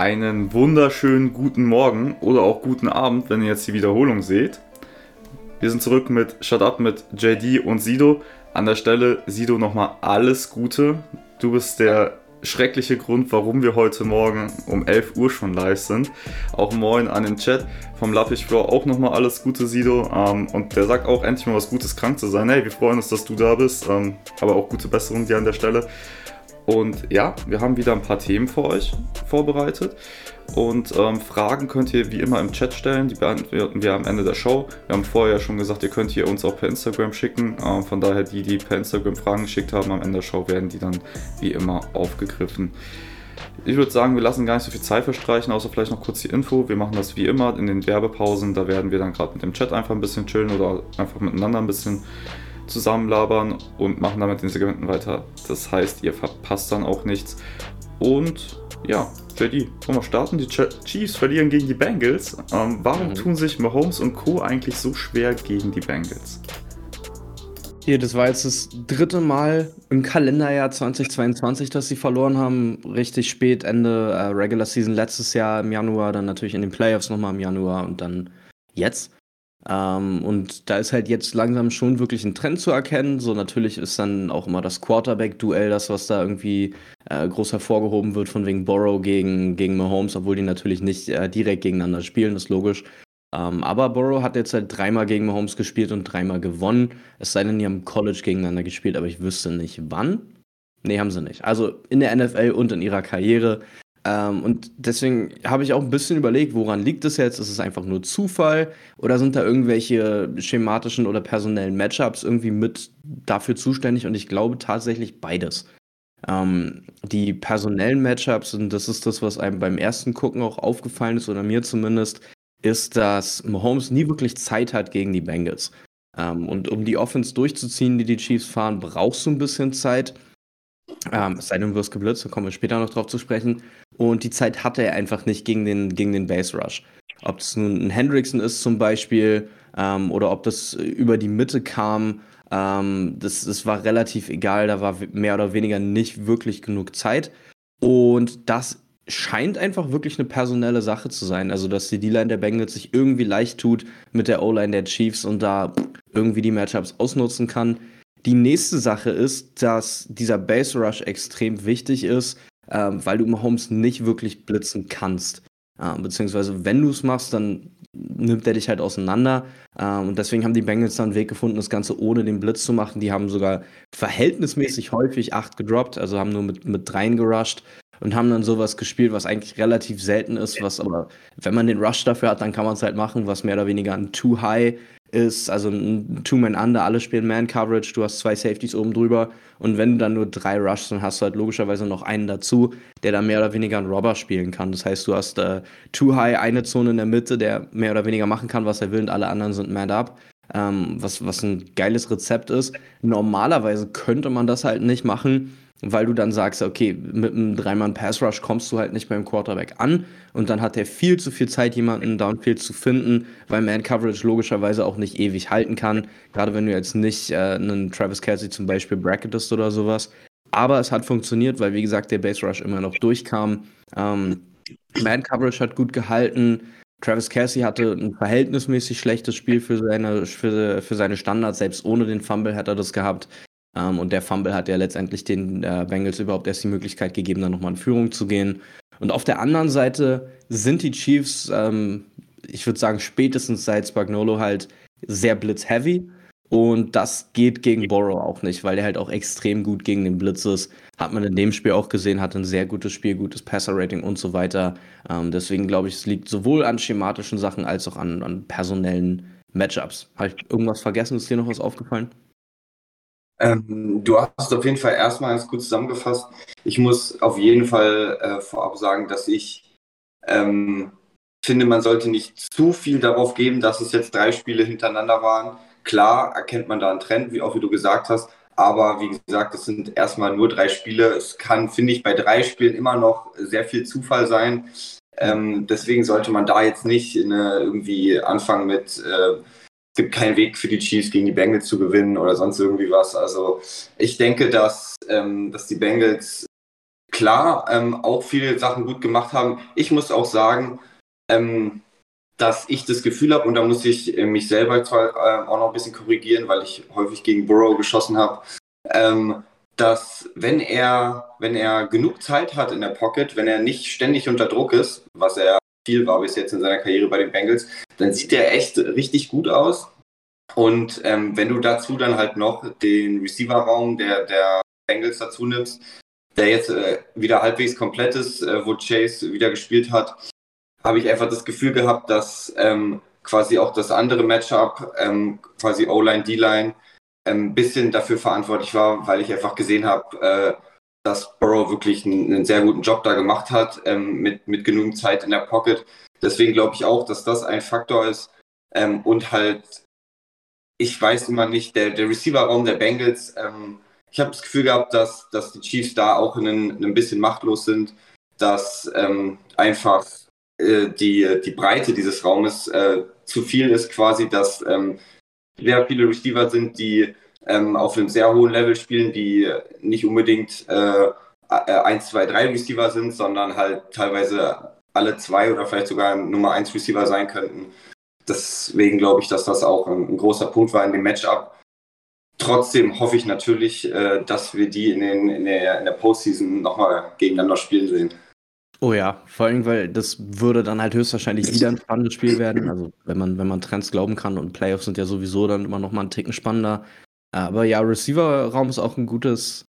Einen wunderschönen guten Morgen oder auch guten Abend, wenn ihr jetzt die Wiederholung seht. Wir sind zurück mit Shut Up mit JD und Sido. An der Stelle, Sido, nochmal alles Gute. Du bist der schreckliche Grund, warum wir heute Morgen um 11 Uhr schon live sind. Auch moin an den Chat vom Lappich Floor auch nochmal alles Gute, Sido. Ähm, und der sagt auch endlich mal was Gutes, krank zu sein. Hey, wir freuen uns, dass du da bist. Ähm, aber auch gute Besserung dir an der Stelle. Und ja, wir haben wieder ein paar Themen für euch vorbereitet. Und ähm, Fragen könnt ihr wie immer im Chat stellen, die beantworten wir am Ende der Show. Wir haben vorher schon gesagt, ihr könnt hier uns auch per Instagram schicken. Ähm, von daher, die, die per Instagram Fragen geschickt haben, am Ende der Show werden die dann wie immer aufgegriffen. Ich würde sagen, wir lassen gar nicht so viel Zeit verstreichen, außer vielleicht noch kurz die Info. Wir machen das wie immer in den Werbepausen. Da werden wir dann gerade mit dem Chat einfach ein bisschen chillen oder einfach miteinander ein bisschen zusammenlabern und machen damit den Segmenten weiter. Das heißt, ihr verpasst dann auch nichts. Und ja, JD, wollen wir starten? Die Chiefs verlieren gegen die Bengals. Ähm, warum mhm. tun sich Mahomes und Co. eigentlich so schwer gegen die Bengals? Hier, das war jetzt das dritte Mal im Kalenderjahr 2022, dass sie verloren haben. Richtig spät, Ende äh, Regular Season letztes Jahr im Januar, dann natürlich in den Playoffs nochmal im Januar und dann jetzt. Ähm, und da ist halt jetzt langsam schon wirklich ein Trend zu erkennen. So natürlich ist dann auch immer das Quarterback-Duell das, was da irgendwie äh, groß hervorgehoben wird, von wegen Borrow gegen, gegen Mahomes, obwohl die natürlich nicht äh, direkt gegeneinander spielen, ist logisch. Ähm, aber Borrow hat jetzt halt dreimal gegen Mahomes gespielt und dreimal gewonnen. Es sei denn, die haben College gegeneinander gespielt, aber ich wüsste nicht wann. Nee, haben sie nicht. Also in der NFL und in ihrer Karriere ähm, und deswegen habe ich auch ein bisschen überlegt, woran liegt es jetzt? Ist es einfach nur Zufall oder sind da irgendwelche schematischen oder personellen Matchups irgendwie mit dafür zuständig? Und ich glaube tatsächlich beides. Ähm, die personellen Matchups, und das ist das, was einem beim ersten Gucken auch aufgefallen ist, oder mir zumindest, ist, dass Mahomes nie wirklich Zeit hat gegen die Bengals. Ähm, und um die Offense durchzuziehen, die die Chiefs fahren, brauchst du ein bisschen Zeit. Ähm, es sei denn, du wirst geblitzt, da kommen wir später noch drauf zu sprechen. Und die Zeit hatte er einfach nicht gegen den, gegen den Base Rush. Ob es nun ein Hendrickson ist zum Beispiel ähm, oder ob das über die Mitte kam, ähm, das, das war relativ egal. Da war mehr oder weniger nicht wirklich genug Zeit. Und das scheint einfach wirklich eine personelle Sache zu sein. Also, dass die D-Line der Bengals sich irgendwie leicht tut mit der O-Line der Chiefs und da irgendwie die Matchups ausnutzen kann. Die nächste Sache ist, dass dieser Base Rush extrem wichtig ist, ähm, weil du Mahomes nicht wirklich blitzen kannst. Äh, beziehungsweise, wenn du es machst, dann nimmt er dich halt auseinander. Ähm, und deswegen haben die Bengals dann einen Weg gefunden, das Ganze ohne den Blitz zu machen. Die haben sogar verhältnismäßig häufig acht gedroppt, also haben nur mit, mit dreien gerusht und haben dann sowas gespielt, was eigentlich relativ selten ist, was aber, wenn man den Rush dafür hat, dann kann man es halt machen, was mehr oder weniger ein Too High ist, also ein Two-Man-Under, alle spielen Man-Coverage, du hast zwei Safeties oben drüber und wenn du dann nur drei Rushs, dann hast du halt logischerweise noch einen dazu, der dann mehr oder weniger einen Robber spielen kann. Das heißt, du hast äh, Too-High, eine Zone in der Mitte, der mehr oder weniger machen kann, was er will und alle anderen sind Man-Up. Ähm, was, was ein geiles Rezept ist. Normalerweise könnte man das halt nicht machen, weil du dann sagst, okay, mit einem dreimann Pass Rush kommst du halt nicht beim Quarterback an und dann hat er viel zu viel Zeit, jemanden downfield zu finden, weil Man Coverage logischerweise auch nicht ewig halten kann, gerade wenn du jetzt nicht äh, einen Travis Kelsey zum Beispiel bracketest oder sowas. Aber es hat funktioniert, weil wie gesagt der Base Rush immer noch durchkam. Ähm, Man Coverage hat gut gehalten. Travis Kelsey hatte ein verhältnismäßig schlechtes Spiel für seine, für, für seine Standards. Selbst ohne den Fumble hat er das gehabt. Ähm, und der Fumble hat ja letztendlich den äh, Bengals überhaupt erst die Möglichkeit gegeben, dann nochmal in Führung zu gehen. Und auf der anderen Seite sind die Chiefs, ähm, ich würde sagen, spätestens seit Spagnolo halt sehr blitzheavy. Und das geht gegen Borrow auch nicht, weil er halt auch extrem gut gegen den Blitz ist. Hat man in dem Spiel auch gesehen, hat ein sehr gutes Spiel, gutes Passer-Rating und so weiter. Ähm, deswegen glaube ich, es liegt sowohl an schematischen Sachen als auch an, an personellen Matchups. Habe ich irgendwas vergessen? Ist dir noch was aufgefallen? Ähm, du hast auf jeden Fall erstmal ganz gut zusammengefasst. Ich muss auf jeden Fall äh, vorab sagen, dass ich ähm, finde, man sollte nicht zu viel darauf geben, dass es jetzt drei Spiele hintereinander waren. Klar erkennt man da einen Trend, wie auch wie du gesagt hast, aber wie gesagt, es sind erstmal nur drei Spiele. Es kann, finde ich, bei drei Spielen immer noch sehr viel Zufall sein. Ähm, deswegen sollte man da jetzt nicht eine, irgendwie anfangen mit äh, es gibt keinen Weg für die Chiefs gegen die Bengals zu gewinnen oder sonst irgendwie was. Also ich denke, dass, ähm, dass die Bengals klar ähm, auch viele Sachen gut gemacht haben. Ich muss auch sagen, ähm, dass ich das Gefühl habe, und da muss ich äh, mich selber zwar äh, auch noch ein bisschen korrigieren, weil ich häufig gegen Burrow geschossen habe, ähm, dass wenn er, wenn er genug Zeit hat in der Pocket, wenn er nicht ständig unter Druck ist, was er viel war bis jetzt in seiner Karriere bei den Bengals, dann sieht er echt richtig gut aus. Und ähm, wenn du dazu dann halt noch den Receiver-Raum der, der Bengals dazu nimmst, der jetzt äh, wieder halbwegs komplett ist, äh, wo Chase wieder gespielt hat, habe ich einfach das Gefühl gehabt, dass ähm, quasi auch das andere Matchup, ähm, quasi O-Line, D-Line, ein ähm, bisschen dafür verantwortlich war, weil ich einfach gesehen habe, äh, dass Burrow wirklich einen, einen, sehr guten Job da gemacht hat, ähm, mit, mit genügend Zeit in der Pocket. Deswegen glaube ich auch, dass das ein Faktor ist. Ähm, und halt, ich weiß immer nicht, der, der Receiver-Raum der Bengals, ähm, ich habe das Gefühl gehabt, dass, dass die Chiefs da auch ein, ein bisschen machtlos sind, dass ähm, einfach äh, die, die Breite dieses Raumes äh, zu viel ist, quasi, dass ähm, sehr viele Receiver sind, die ähm, auf einem sehr hohen Level spielen, die nicht unbedingt äh, 1, 2, 3 Receiver sind, sondern halt teilweise alle zwei oder vielleicht sogar Nummer 1 Receiver sein könnten. Deswegen glaube ich, dass das auch ein, ein, großer Punkt war in dem Matchup. Trotzdem hoffe ich natürlich, äh, dass wir die in, den, in, der, in der Postseason nochmal gegeneinander spielen sehen. Oh ja, vor allem, weil das würde dann halt höchstwahrscheinlich wieder ein spannendes Spiel werden. Also wenn man, wenn man Trends glauben kann und Playoffs sind ja sowieso dann immer noch mal einen Ticken spannender. Aber ja, Receiver-Raum ist auch ein gutes,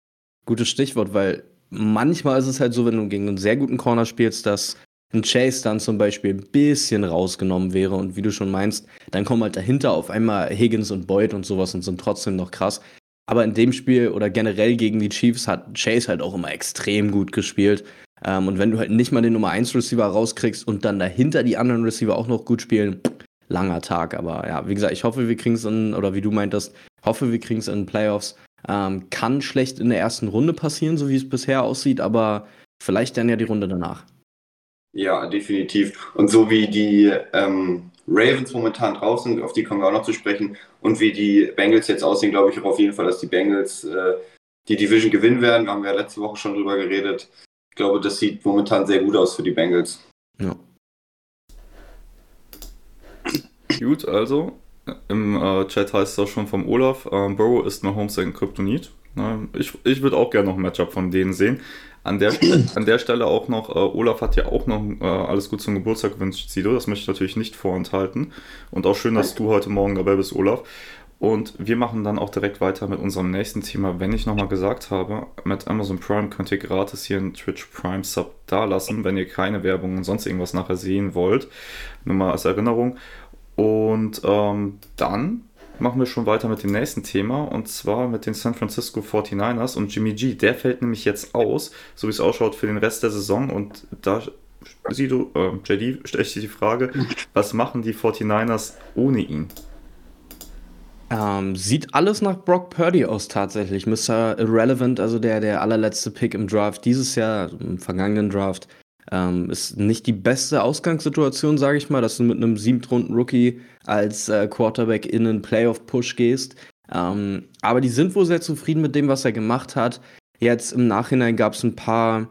gutes Stichwort, weil manchmal ist es halt so, wenn du gegen einen sehr guten Corner spielst, dass ein Chase dann zum Beispiel ein bisschen rausgenommen wäre und wie du schon meinst, dann kommen halt dahinter auf einmal Higgins und Boyd und sowas und sind trotzdem noch krass. Aber in dem Spiel oder generell gegen die Chiefs hat Chase halt auch immer extrem gut gespielt. Ähm, und wenn du halt nicht mal den Nummer 1 Receiver rauskriegst und dann dahinter die anderen Receiver auch noch gut spielen, langer Tag. Aber ja, wie gesagt, ich hoffe, wir kriegen es in, oder wie du meintest, hoffe, wir kriegen es in Playoffs. Ähm, kann schlecht in der ersten Runde passieren, so wie es bisher aussieht, aber vielleicht dann ja die Runde danach. Ja, definitiv. Und so wie die ähm, Ravens momentan drauf sind, auf die kommen wir auch noch zu sprechen, und wie die Bengals jetzt aussehen, glaube ich auch auf jeden Fall, dass die Bengals äh, die Division gewinnen werden. Da haben wir ja letzte Woche schon drüber geredet glaube, das sieht momentan sehr gut aus für die Bengals. Ja. Gut, also im äh, Chat heißt es auch schon vom Olaf, äh, Burrow ist Mahomes sein Kryptonit. Ne? Ich, ich würde auch gerne noch ein Matchup von denen sehen. An der, an der Stelle auch noch, äh, Olaf hat ja auch noch äh, alles gut zum Geburtstag gewünscht, Sido. Das möchte ich natürlich nicht vorenthalten. Und auch schön, dass du heute Morgen dabei bist, Olaf. Und wir machen dann auch direkt weiter mit unserem nächsten Thema. Wenn ich nochmal gesagt habe, mit Amazon Prime könnt ihr gratis hier einen Twitch Prime Sub dalassen, wenn ihr keine Werbung und sonst irgendwas nachher sehen wollt. Nur mal als Erinnerung. Und ähm, dann machen wir schon weiter mit dem nächsten Thema und zwar mit den San Francisco 49ers und Jimmy G. Der fällt nämlich jetzt aus, so wie es ausschaut, für den Rest der Saison und da sieh du, äh, JD, stelle ich dir die Frage, was machen die 49ers ohne ihn? Ähm, sieht alles nach Brock Purdy aus tatsächlich. Mr. Irrelevant, also der, der allerletzte Pick im Draft dieses Jahr, im vergangenen Draft, ähm, ist nicht die beste Ausgangssituation, sage ich mal, dass du mit einem Siebtrunden-Rookie als äh, Quarterback in einen Playoff-Push gehst. Ähm, aber die sind wohl sehr zufrieden mit dem, was er gemacht hat. Jetzt im Nachhinein gab es ein paar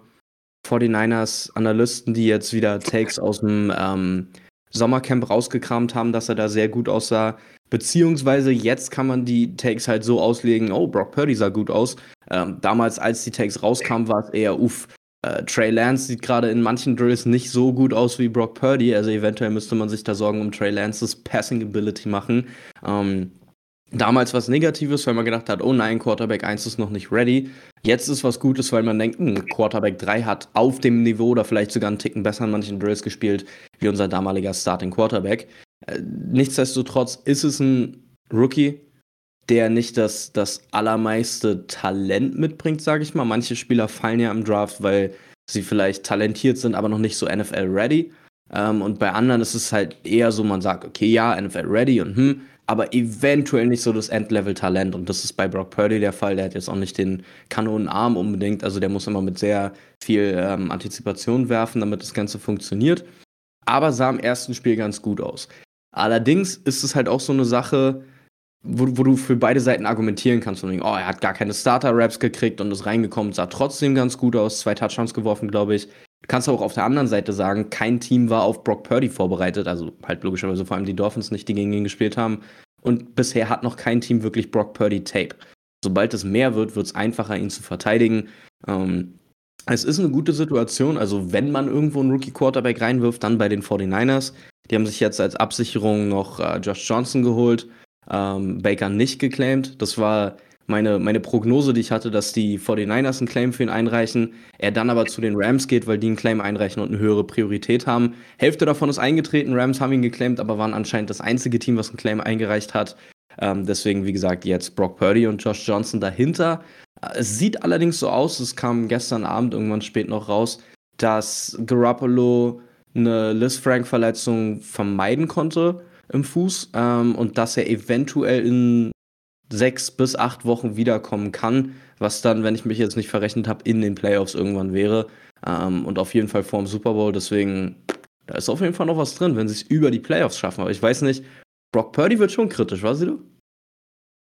49ers-Analysten, die jetzt wieder Takes aus dem ähm, Sommercamp rausgekramt haben, dass er da sehr gut aussah. Beziehungsweise jetzt kann man die Takes halt so auslegen, oh, Brock Purdy sah gut aus. Ähm, damals, als die Takes rauskamen, war es eher, uff, äh, Trey Lance sieht gerade in manchen Drills nicht so gut aus wie Brock Purdy. Also eventuell müsste man sich da Sorgen um Trey Lances Passing Ability machen. Ähm, damals was Negatives, weil man gedacht hat, oh nein, Quarterback 1 ist noch nicht ready. Jetzt ist was Gutes, weil man denkt, hm, Quarterback 3 hat auf dem Niveau oder vielleicht sogar einen Ticken besser in manchen Drills gespielt, wie unser damaliger Starting Quarterback. Äh, nichtsdestotrotz ist es ein Rookie, der nicht das, das allermeiste Talent mitbringt, sage ich mal. Manche Spieler fallen ja im Draft, weil sie vielleicht talentiert sind, aber noch nicht so NFL-ready. Ähm, und bei anderen ist es halt eher so, man sagt, okay, ja, NFL-ready und hm, aber eventuell nicht so das Endlevel-Talent. Und das ist bei Brock Purdy der Fall. Der hat jetzt auch nicht den Kanonenarm unbedingt. Also der muss immer mit sehr viel ähm, Antizipation werfen, damit das Ganze funktioniert. Aber sah im ersten Spiel ganz gut aus. Allerdings ist es halt auch so eine Sache, wo, wo, du für beide Seiten argumentieren kannst. Und, oh, er hat gar keine Starter-Raps gekriegt und ist reingekommen, sah trotzdem ganz gut aus, zwei Touchdowns geworfen, glaube ich. Du kannst auch auf der anderen Seite sagen, kein Team war auf Brock Purdy vorbereitet, also halt logischerweise vor allem die Dolphins nicht, die gegen ihn gespielt haben. Und bisher hat noch kein Team wirklich Brock Purdy Tape. Sobald es mehr wird, wird es einfacher, ihn zu verteidigen. Ähm, es ist eine gute Situation, also wenn man irgendwo einen Rookie-Quarterback reinwirft, dann bei den 49ers. Die haben sich jetzt als Absicherung noch äh, Josh Johnson geholt, ähm, Baker nicht geclaimed. Das war meine, meine Prognose, die ich hatte, dass die 49ers einen Claim für ihn einreichen, er dann aber zu den Rams geht, weil die einen Claim einreichen und eine höhere Priorität haben. Hälfte davon ist eingetreten, Rams haben ihn geclaimed, aber waren anscheinend das einzige Team, was einen Claim eingereicht hat. Ähm, deswegen, wie gesagt, jetzt Brock Purdy und Josh Johnson dahinter. Es sieht allerdings so aus, es kam gestern Abend irgendwann spät noch raus, dass Garoppolo eine Liz Frank-Verletzung vermeiden konnte im Fuß ähm, und dass er eventuell in sechs bis acht Wochen wiederkommen kann, was dann, wenn ich mich jetzt nicht verrechnet habe, in den Playoffs irgendwann wäre ähm, und auf jeden Fall vor dem Super Bowl. Deswegen, da ist auf jeden Fall noch was drin, wenn sie es über die Playoffs schaffen. Aber ich weiß nicht, Brock Purdy wird schon kritisch, weißt du?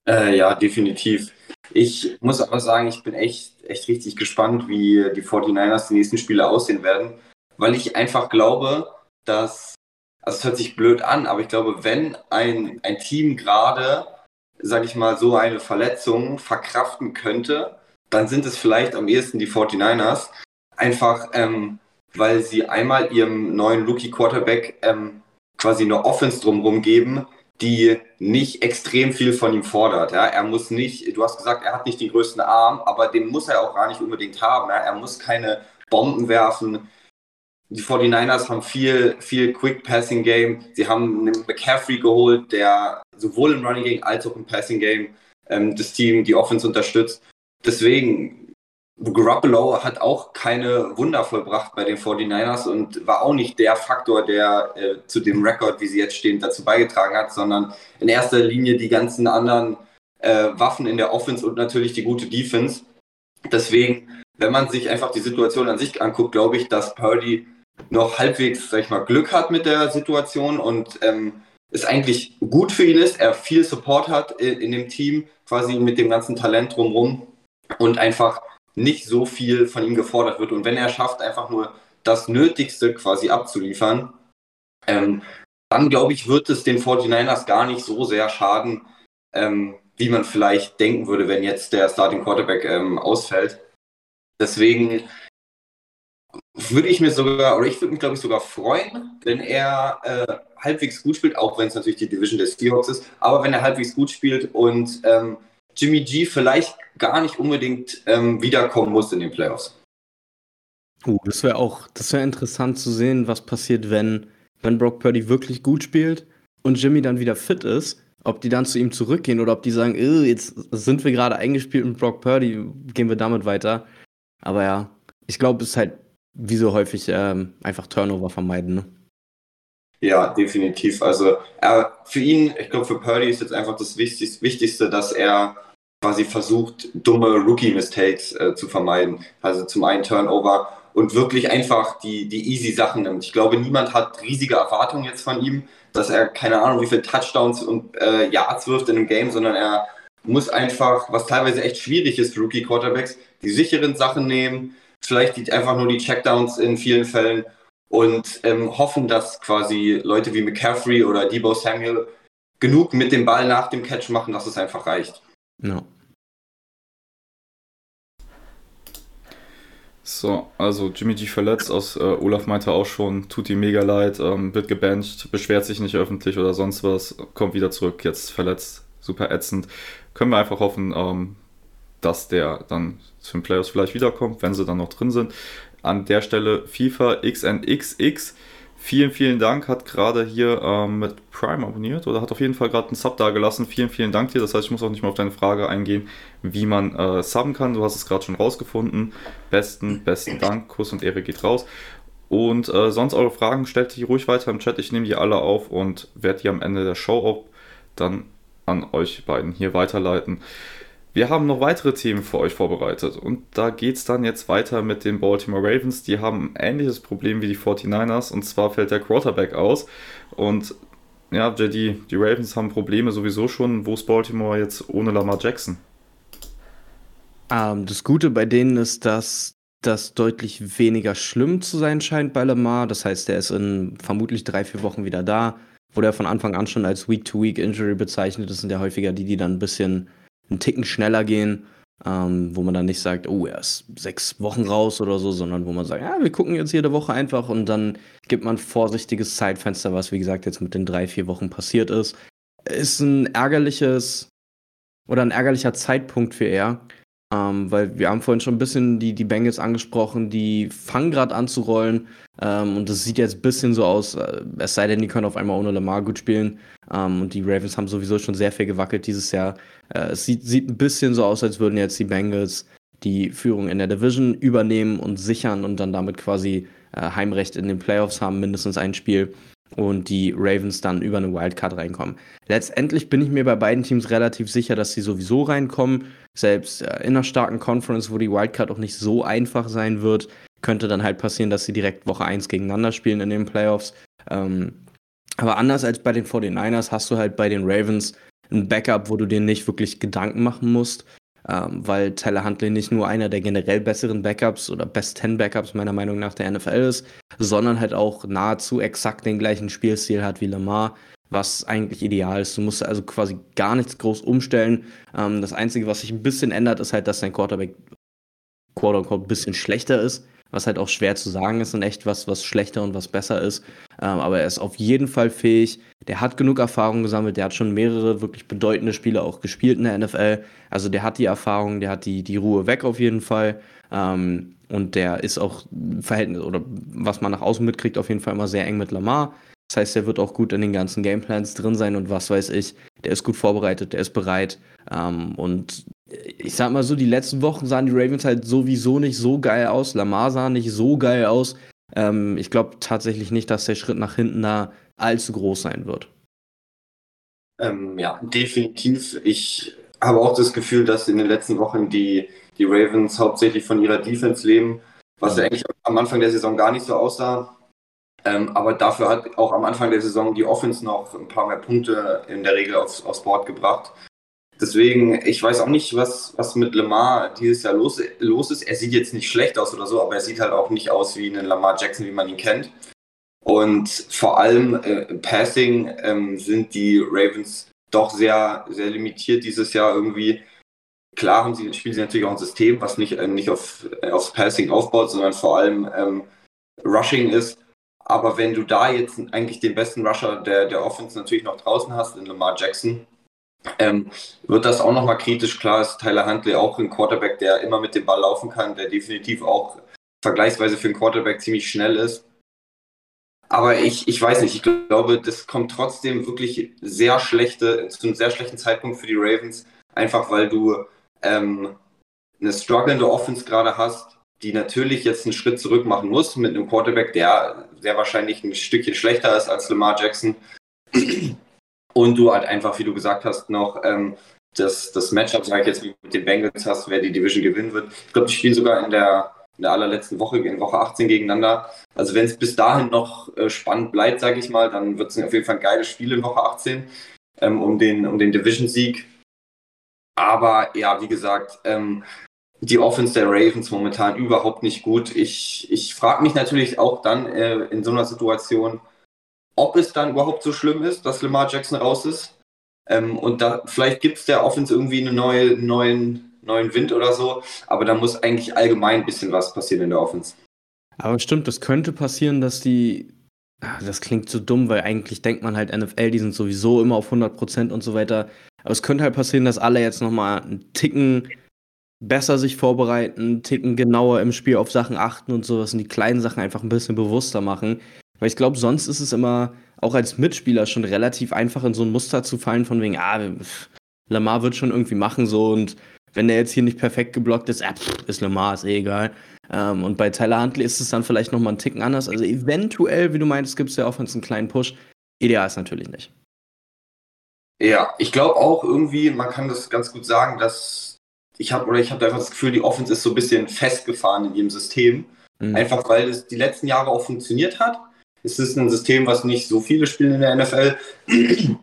Äh, ja, definitiv. Ich muss aber sagen, ich bin echt, echt richtig gespannt, wie die 49ers die nächsten Spiele aussehen werden, weil ich einfach glaube, dass, also es hört sich blöd an, aber ich glaube, wenn ein, ein Team gerade, sag ich mal, so eine Verletzung verkraften könnte, dann sind es vielleicht am ehesten die 49ers. Einfach, ähm, weil sie einmal ihrem neuen Rookie-Quarterback ähm, quasi eine Offense drumherum geben, die nicht extrem viel von ihm fordert. Ja? Er muss nicht, du hast gesagt, er hat nicht den größten Arm, aber den muss er auch gar nicht unbedingt haben. Ja? Er muss keine Bomben werfen. Die 49ers haben viel, viel Quick Passing Game. Sie haben einen McCaffrey geholt, der sowohl im Running Game als auch im Passing Game ähm, das Team, die Offense unterstützt. Deswegen Garoppolo hat auch keine Wunder vollbracht bei den 49ers und war auch nicht der Faktor, der äh, zu dem Rekord, wie sie jetzt stehen, dazu beigetragen hat, sondern in erster Linie die ganzen anderen äh, Waffen in der Offense und natürlich die gute Defense. Deswegen, wenn man sich einfach die Situation an sich anguckt, glaube ich, dass Purdy noch halbwegs, sag ich mal, Glück hat mit der Situation und ähm, es eigentlich gut für ihn ist, er viel Support hat in, in dem Team, quasi mit dem ganzen Talent drumherum und einfach nicht so viel von ihm gefordert wird. Und wenn er schafft, einfach nur das Nötigste quasi abzuliefern, ähm, dann glaube ich, wird es den 49ers gar nicht so sehr schaden, ähm, wie man vielleicht denken würde, wenn jetzt der Starting Quarterback ähm, ausfällt. Deswegen würde ich mir sogar, oder ich würde mich glaube ich sogar freuen, wenn er äh, halbwegs gut spielt, auch wenn es natürlich die Division des Seahawks ist, aber wenn er halbwegs gut spielt und ähm, Jimmy G vielleicht gar nicht unbedingt ähm, wiederkommen muss in den Playoffs. Uh, das wäre auch, das wäre interessant zu sehen, was passiert, wenn, wenn Brock Purdy wirklich gut spielt und Jimmy dann wieder fit ist. Ob die dann zu ihm zurückgehen oder ob die sagen, jetzt sind wir gerade eingespielt mit Brock Purdy, gehen wir damit weiter. Aber ja, ich glaube, es ist halt wie so häufig ähm, einfach Turnover vermeiden. Ne? Ja, definitiv. Also er, für ihn, ich glaube, für Purdy ist jetzt einfach das Wichtigste, Wichtigste dass er quasi versucht, dumme Rookie-Mistakes äh, zu vermeiden. Also zum einen Turnover und wirklich einfach die, die easy Sachen nimmt. Ich glaube, niemand hat riesige Erwartungen jetzt von ihm, dass er keine Ahnung, wie viele Touchdowns und äh, Yards wirft in einem Game, sondern er muss einfach, was teilweise echt schwierig ist für Rookie-Quarterbacks, die sicheren Sachen nehmen, vielleicht die, einfach nur die Checkdowns in vielen Fällen und ähm, hoffen, dass quasi Leute wie McCaffrey oder Debo Samuel genug mit dem Ball nach dem Catch machen, dass es einfach reicht. No. So, also Jimmy G verletzt, aus äh, Olaf meinte auch schon, tut ihm mega leid, ähm, wird gebancht, beschwert sich nicht öffentlich oder sonst was, kommt wieder zurück, jetzt verletzt, super ätzend. Können wir einfach hoffen, ähm, dass der dann zu den Playoffs vielleicht wiederkommt, wenn sie dann noch drin sind an der Stelle FIFA XNXX. Vielen, vielen Dank, hat gerade hier ähm, mit Prime abonniert oder hat auf jeden Fall gerade einen Sub da gelassen. Vielen, vielen Dank dir. Das heißt, ich muss auch nicht mehr auf deine Frage eingehen, wie man äh, subben kann. Du hast es gerade schon rausgefunden. Besten, besten Dank. Kuss und Ehre geht raus. Und äh, sonst eure Fragen stellt die ruhig weiter im Chat. Ich nehme die alle auf und werde die am Ende der Show auch dann an euch beiden hier weiterleiten. Wir haben noch weitere Themen für euch vorbereitet und da geht es dann jetzt weiter mit den Baltimore Ravens. Die haben ein ähnliches Problem wie die 49ers und zwar fällt der Quarterback aus und ja, JD, die Ravens haben Probleme sowieso schon. Wo ist Baltimore jetzt ohne Lamar Jackson? Ähm, das Gute bei denen ist, dass das deutlich weniger schlimm zu sein scheint bei Lamar. Das heißt, er ist in vermutlich drei, vier Wochen wieder da. Wurde er von Anfang an schon als Week-to-Week-Injury bezeichnet. Das sind ja häufiger die, die dann ein bisschen einen Ticken schneller gehen, ähm, wo man dann nicht sagt, oh, er ist sechs Wochen raus oder so, sondern wo man sagt, ja, wir gucken jetzt jede Woche einfach und dann gibt man vorsichtiges Zeitfenster, was wie gesagt jetzt mit den drei, vier Wochen passiert ist. Ist ein ärgerliches oder ein ärgerlicher Zeitpunkt für er, ähm, weil wir haben vorhin schon ein bisschen die, die Bengals angesprochen, die fangen gerade an zu rollen. Ähm, und das sieht jetzt ein bisschen so aus, äh, es sei denn, die können auf einmal ohne Lamar gut spielen. Ähm, und die Ravens haben sowieso schon sehr viel gewackelt dieses Jahr. Äh, es sieht, sieht ein bisschen so aus, als würden jetzt die Bengals die Führung in der Division übernehmen und sichern und dann damit quasi äh, Heimrecht in den Playoffs haben, mindestens ein Spiel und die Ravens dann über eine Wildcard reinkommen. Letztendlich bin ich mir bei beiden Teams relativ sicher, dass sie sowieso reinkommen. Selbst äh, in einer starken Conference, wo die Wildcard auch nicht so einfach sein wird, könnte dann halt passieren, dass sie direkt Woche 1 gegeneinander spielen in den Playoffs. Ähm, aber anders als bei den 49ers hast du halt bei den Ravens ein Backup, wo du dir nicht wirklich Gedanken machen musst ähm, weil Tyler Huntley nicht nur einer der generell besseren Backups oder Best 10 Backups meiner Meinung nach der NFL ist, sondern halt auch nahezu exakt den gleichen Spielstil hat wie Lamar, was eigentlich ideal ist. Du musst also quasi gar nichts groß umstellen. Ähm, das Einzige, was sich ein bisschen ändert, ist halt, dass dein Quarterback quote ein bisschen schlechter ist was halt auch schwer zu sagen ist und echt was, was schlechter und was besser ist. Ähm, aber er ist auf jeden Fall fähig. Der hat genug Erfahrung gesammelt. Der hat schon mehrere wirklich bedeutende Spiele auch gespielt in der NFL. Also der hat die Erfahrung, der hat die, die Ruhe weg auf jeden Fall. Ähm, und der ist auch Verhältnis oder was man nach außen mitkriegt, auf jeden Fall immer sehr eng mit Lamar. Das heißt, er wird auch gut in den ganzen Gameplans drin sein und was weiß ich. Der ist gut vorbereitet, der ist bereit. Ähm, und ich sag mal so, die letzten Wochen sahen die Ravens halt sowieso nicht so geil aus. Lamar sah nicht so geil aus. Ähm, ich glaube tatsächlich nicht, dass der Schritt nach hinten da allzu groß sein wird. Ähm, ja, definitiv. Ich habe auch das Gefühl, dass in den letzten Wochen die, die Ravens hauptsächlich von ihrer Defense leben, was ja eigentlich am Anfang der Saison gar nicht so aussah. Ähm, aber dafür hat auch am Anfang der Saison die Offense noch ein paar mehr Punkte in der Regel aufs, aufs Board gebracht. Deswegen, ich weiß auch nicht, was, was mit Lamar dieses Jahr los, los ist. Er sieht jetzt nicht schlecht aus oder so, aber er sieht halt auch nicht aus wie ein Lamar Jackson, wie man ihn kennt. Und vor allem äh, Passing ähm, sind die Ravens doch sehr, sehr limitiert dieses Jahr irgendwie. Klar haben sie, spielen sie natürlich auch ein System, was nicht, äh, nicht auf, äh, aufs Passing aufbaut, sondern vor allem ähm, Rushing ist. Aber wenn du da jetzt eigentlich den besten Rusher der, der Offense natürlich noch draußen hast, in Lamar Jackson, ähm, wird das auch nochmal kritisch. Klar ist Tyler Huntley auch ein Quarterback, der immer mit dem Ball laufen kann, der definitiv auch vergleichsweise für einen Quarterback ziemlich schnell ist. Aber ich, ich weiß nicht, ich glaube, das kommt trotzdem wirklich sehr schlechte, zu einem sehr schlechten Zeitpunkt für die Ravens, einfach weil du ähm, eine strugglende Offense gerade hast, die natürlich jetzt einen Schritt zurück machen muss mit einem Quarterback, der sehr wahrscheinlich ein Stückchen schlechter ist als Lamar Jackson. Und du halt einfach, wie du gesagt hast, noch ähm, das, das Matchup, sage ich jetzt, mit den Bengals hast, wer die Division gewinnen wird. Ich glaube, die spielen sogar in der, in der allerletzten Woche, in Woche 18 gegeneinander. Also wenn es bis dahin noch äh, spannend bleibt, sage ich mal, dann wird es auf jeden Fall ein geiles Spiel in Woche 18 ähm, um den, um den Division-Sieg. Aber ja, wie gesagt, ähm, die Offense der Ravens momentan überhaupt nicht gut. Ich, ich frage mich natürlich auch dann äh, in so einer Situation, ob es dann überhaupt so schlimm ist, dass Lamar Jackson raus ist. Ähm, und da vielleicht gibt es der Offense irgendwie einen neue, neuen, neuen Wind oder so, aber da muss eigentlich allgemein ein bisschen was passieren in der Offense. Aber stimmt, das könnte passieren, dass die. Ah, das klingt so dumm, weil eigentlich denkt man halt, NFL, die sind sowieso immer auf 100% und so weiter. Aber es könnte halt passieren, dass alle jetzt nochmal einen Ticken besser sich vorbereiten, einen Ticken genauer im Spiel auf Sachen achten und sowas und die kleinen Sachen einfach ein bisschen bewusster machen. Weil ich glaube, sonst ist es immer auch als Mitspieler schon relativ einfach in so ein Muster zu fallen, von wegen, ah, Lamar wird schon irgendwie machen so und wenn der jetzt hier nicht perfekt geblockt ist, ah, pff, ist Lamar, ist eh egal. Ähm, und bei Tyler Huntley ist es dann vielleicht nochmal einen Ticken anders. Also eventuell, wie du meintest, gibt es ja auch einen kleinen Push. Ideal ist natürlich nicht. Ja, ich glaube auch irgendwie, man kann das ganz gut sagen, dass ich habe oder ich habe einfach das Gefühl, die Offense ist so ein bisschen festgefahren in ihrem System. Mhm. Einfach weil es die letzten Jahre auch funktioniert hat Es ist ein System, was nicht so viele spielen in der NFL.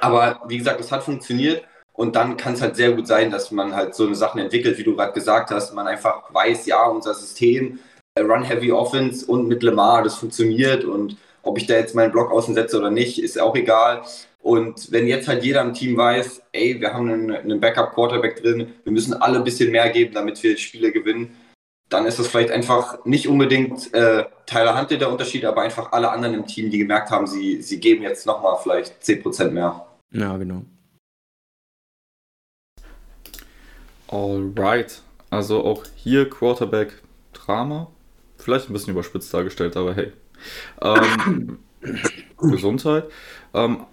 Aber wie gesagt, es hat funktioniert. Und dann kann es halt sehr gut sein, dass man halt so eine Sachen entwickelt, wie du gerade gesagt hast. Man einfach weiß, ja, unser System, äh, Run Heavy Offense und mit Lemar, das funktioniert. Und ob ich da jetzt meinen Block außen setze oder nicht, ist auch egal. Und wenn jetzt halt jeder im Team weiß, ey, wir haben einen, einen Backup-Quarterback drin, wir müssen alle ein bisschen mehr geben, damit wir Spiele gewinnen, dann ist das vielleicht einfach nicht unbedingt äh, Tyler Huntley der Unterschied, aber einfach alle anderen im Team, die gemerkt haben, sie, sie geben jetzt nochmal vielleicht 10% mehr. Ja, genau. Alright. Also auch hier Quarterback-Drama. Vielleicht ein bisschen überspitzt dargestellt, aber hey. Ähm, Gesundheit. Ähm,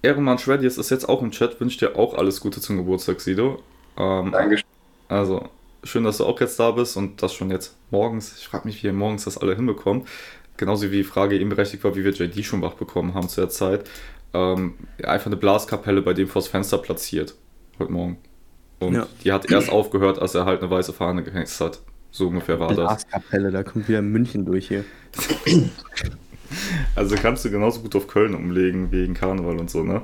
Ehrenmann Schwedius ist jetzt auch im Chat, wünscht dir auch alles Gute zum Geburtstag, Sido. Ähm, Dankeschön. Also, schön, dass du auch jetzt da bist und das schon jetzt morgens. Ich frage mich, wie ihr morgens das alle hinbekommt. Genauso wie die Frage eben berechtigt war, wie wir JD schon wach bekommen haben zu der Zeit. Ähm, einfach eine Blaskapelle bei dem vors Fenster platziert. Heute Morgen. Und Ja. die hat erst aufgehört, als er halt eine weiße Fahne gehängt hat. So ungefähr war das. Blaskapelle, da kommt wieder München durch hier. Also kannst du genauso gut auf Köln umlegen wegen Karneval und so, ne?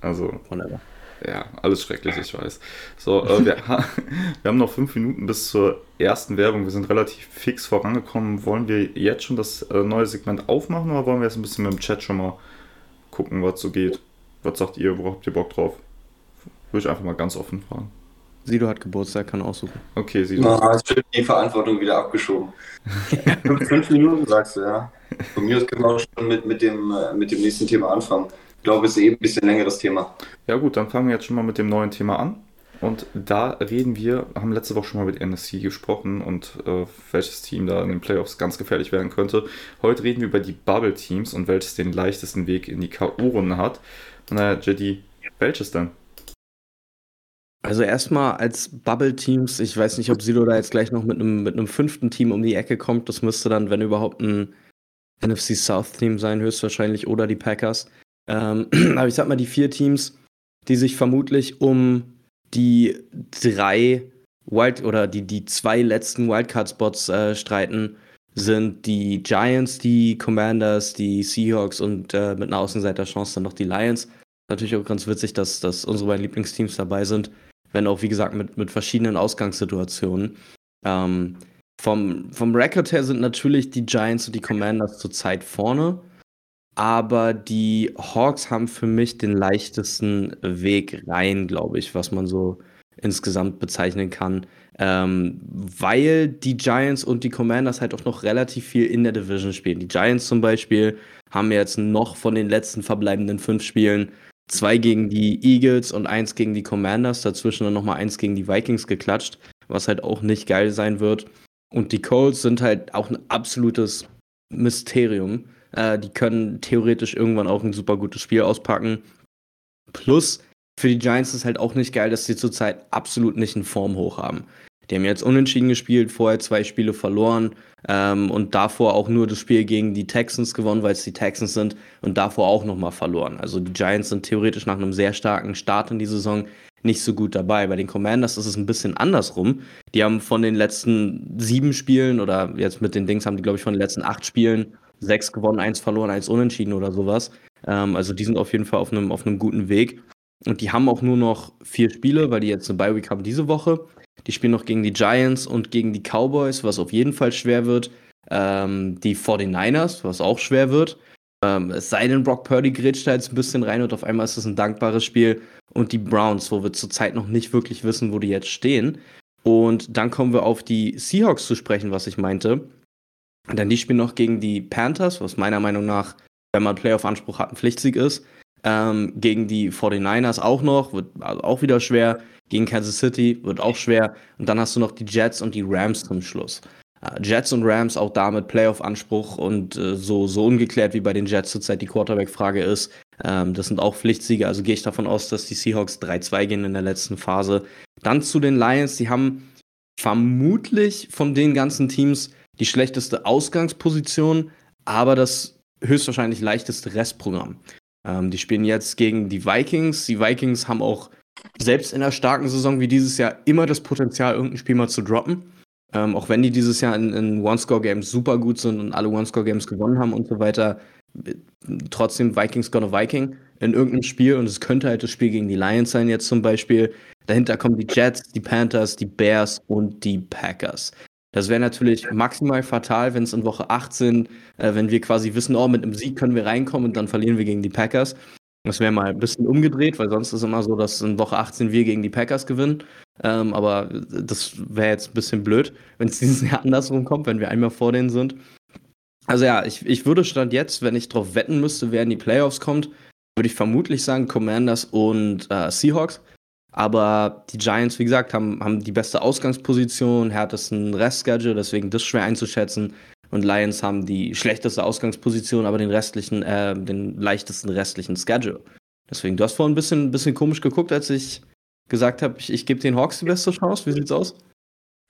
Also, Wunderbar. Ja, alles schrecklich, ich weiß. So, äh, wir, ha wir haben noch fünf Minuten bis zur ersten Werbung. Wir sind relativ fix vorangekommen. Wollen wir jetzt schon das äh, neue Segment aufmachen oder wollen wir jetzt ein bisschen mit dem Chat schon mal gucken, was so geht? Was sagt ihr? Wo habt ihr Bock drauf? Würde ich einfach mal ganz offen fragen. Sido hat Geburtstag, kann aussuchen. Okay, sie Ah, es wird die Verantwortung wieder abgeschoben. fünf, fünf Minuten sagst du, ja. Von mir aus können wir auch schon mit, mit, dem, äh, mit dem nächsten Thema anfangen. Ich glaube, es ist eben ein bisschen längeres Thema. Ja gut, dann fangen wir jetzt schon mal mit dem neuen Thema an. Und da reden wir, haben letzte Woche schon mal mit NSC gesprochen und äh, welches Team da in den Playoffs ganz gefährlich werden könnte. Heute reden wir über die Bubble Teams und welches den leichtesten Weg in die K.O.-Runde hat. Naja, JD, welches denn? Also erstmal als Bubble-Teams, ich weiß nicht, ob Sido da jetzt gleich noch mit einem mit einem fünften Team um die Ecke kommt. Das müsste dann, wenn überhaupt, ein NFC South-Team sein, höchstwahrscheinlich, oder die Packers. Ähm, aber ich sag mal, die vier Teams, die sich vermutlich um die drei Wild oder die, die zwei letzten Wildcard-Spots äh, streiten, sind die Giants, die Commanders, die Seahawks und äh, mit einer Außenseiterchance dann noch die Lions. Natürlich auch ganz witzig, dass, dass unsere beiden Lieblingsteams dabei sind, wenn auch, wie gesagt, mit, mit verschiedenen Ausgangssituationen. Ähm, vom, vom Record her sind natürlich die Giants und die Commanders zurzeit vorne, aber die Hawks haben für mich den leichtesten Weg rein, glaube ich, was man so insgesamt bezeichnen kann. Ähm, weil die Giants und die Commanders halt auch noch relativ viel in der Division spielen. Die Giants zum Beispiel haben jetzt noch von den letzten verbleibenden fünf Spielen zwei gegen die Eagles und eins gegen die Commanders, dazwischen dann nochmal eins gegen die Vikings geklatscht, was halt auch nicht geil sein wird. Und die Colts sind halt auch ein absolutes Mysterium. Äh, die können theoretisch irgendwann auch ein super gutes Spiel auspacken. Plus, für die Giants ist halt auch nicht geil, dass sie zurzeit absolut nicht in Form hoch haben. Die haben jetzt unentschieden gespielt, vorher zwei Spiele verloren ähm, und davor auch nur das Spiel gegen die Texans gewonnen, weil es die Texans sind und davor auch nochmal verloren. Also die Giants sind theoretisch nach einem sehr starken Start in die Saison nicht so gut dabei. Bei den Commanders ist es ein bisschen andersrum. Die haben von den letzten sieben Spielen oder jetzt mit den Dings haben die, glaube ich, von den letzten acht Spielen sechs gewonnen, eins verloren, eins unentschieden oder sowas. Ähm, also die sind auf jeden Fall auf einem, auf guten Weg. Und die haben auch nur noch vier Spiele, weil die jetzt eine Bye-Week haben diese Woche. Die spielen noch gegen die Giants und gegen die Cowboys, was auf jeden Fall schwer wird. Ähm, die 49ers, was auch schwer wird. Ähm, es sei denn, Brock Purdy grätscht da jetzt ein bisschen rein und auf einmal ist es ein dankbares Spiel. Und die Browns, wo wir zurzeit noch nicht wirklich wissen, wo die jetzt stehen. Und dann kommen wir auf die Seahawks zu sprechen, was ich meinte. Denn die spielen noch gegen die Panthers, was meiner Meinung nach, wenn man Playoff-Anspruch hat, ein Pflichtsieg ist. Ähm, gegen die 49ers auch noch, wird also auch wieder schwer. Gegen Kansas City wird auch schwer. Und dann hast du noch die Jets und die Rams zum Schluss. Äh, Jets und Rams auch damit Playoff-Anspruch und äh, so, so ungeklärt wie bei den Jets zurzeit die Quarterback-Frage ist. Ähm, das sind auch Pflichtsiege, also gehe ich davon aus, dass die Seahawks 3-2 gehen in der letzten Phase. Dann zu den Lions, die haben vermutlich von den ganzen Teams die schlechteste Ausgangsposition, aber das höchstwahrscheinlich leichteste Restprogramm. Ähm, die spielen jetzt gegen die Vikings. Die Vikings haben auch selbst in einer starken Saison wie dieses Jahr immer das Potenzial, irgendein Spiel mal zu droppen. Ähm, auch wenn die dieses Jahr in, in One-Score-Games super gut sind und alle One-Score-Games gewonnen haben und so weiter, trotzdem Vikings gonna Viking in irgendeinem Spiel und es könnte halt das Spiel gegen die Lions sein jetzt zum Beispiel. Dahinter kommen die Jets, die Panthers, die Bears und die Packers. Das wäre natürlich maximal fatal, wenn es in Woche 18, äh, wenn wir quasi wissen, oh, mit einem Sieg können wir reinkommen und dann verlieren wir gegen die Packers. Das wäre mal ein bisschen umgedreht, weil sonst ist es immer so, dass in Woche 18 wir gegen die Packers gewinnen. Ähm, aber das wäre jetzt ein bisschen blöd, wenn es dieses Jahr andersrum kommt, wenn wir einmal vor denen sind. Also ja, ich, ich würde Stand jetzt, wenn ich darauf wetten müsste, wer in die Playoffs kommt, würde ich vermutlich sagen Commanders und äh, Seahawks. Aber die Giants, wie gesagt, haben, haben die beste Ausgangsposition, härtesten Restschedule, deswegen das schwer einzuschätzen. Und Lions haben die schlechteste Ausgangsposition, aber den restlichen, äh, den leichtesten restlichen Schedule. Deswegen, du hast vorhin ein bisschen, bisschen komisch geguckt, als ich gesagt habe, ich, ich gebe den Hawks die beste Chance. Wie sieht's aus?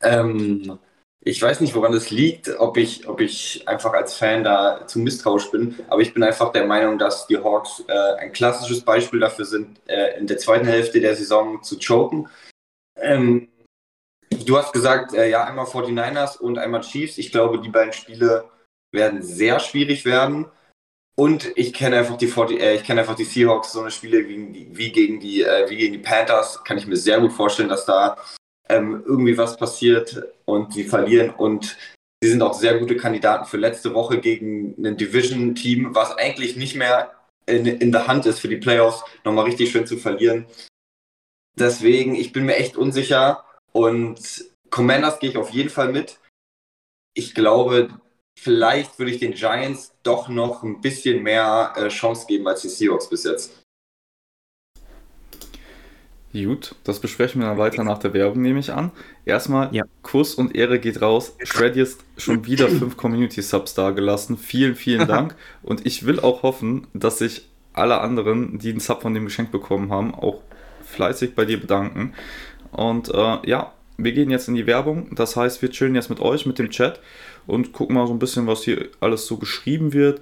Ähm, ich weiß nicht, woran das liegt, ob ich, ob ich einfach als Fan da zu misstrauisch bin, aber ich bin einfach der Meinung, dass die Hawks äh, ein klassisches Beispiel dafür sind, äh, in der zweiten Hälfte der Saison zu choken. Ähm, du hast gesagt, äh, ja, einmal 49ers und einmal Chiefs. Ich glaube, die beiden Spiele werden sehr schwierig werden. Und ich kenne einfach die 40, äh, einfach die Seahawks, so eine Spiele die, wie, gegen die, äh, wie gegen die Panthers, kann ich mir sehr gut vorstellen, dass da ähm, irgendwie was passiert und sie verlieren. Und sie sind auch sehr gute Kandidaten für letzte Woche gegen ein Division-Team, was eigentlich nicht mehr in, in der Hand ist für die Playoffs, nochmal richtig schön zu verlieren. Deswegen, ich bin mir echt unsicher und Commanders gehe ich auf jeden Fall mit. Ich glaube, vielleicht würde ich den Giants doch noch ein bisschen mehr äh, Chance geben als die Seahawks bis jetzt. Gut, das besprechen wir dann weiter nach der Werbung, nehme ich an. Erstmal, ja. Kuss und Ehre geht raus. Shreddy ist schon wieder fünf Community-Subs da gelassen. Vielen, vielen Dank. und ich will auch hoffen, dass sich alle anderen, die einen Sub von dem Geschenk bekommen haben, auch fleißig bei dir bedanken. Und äh, ja, wir gehen jetzt in die Werbung. Das heißt, wir chillen jetzt mit euch, mit dem Chat und gucken mal so ein bisschen, was hier alles so geschrieben wird.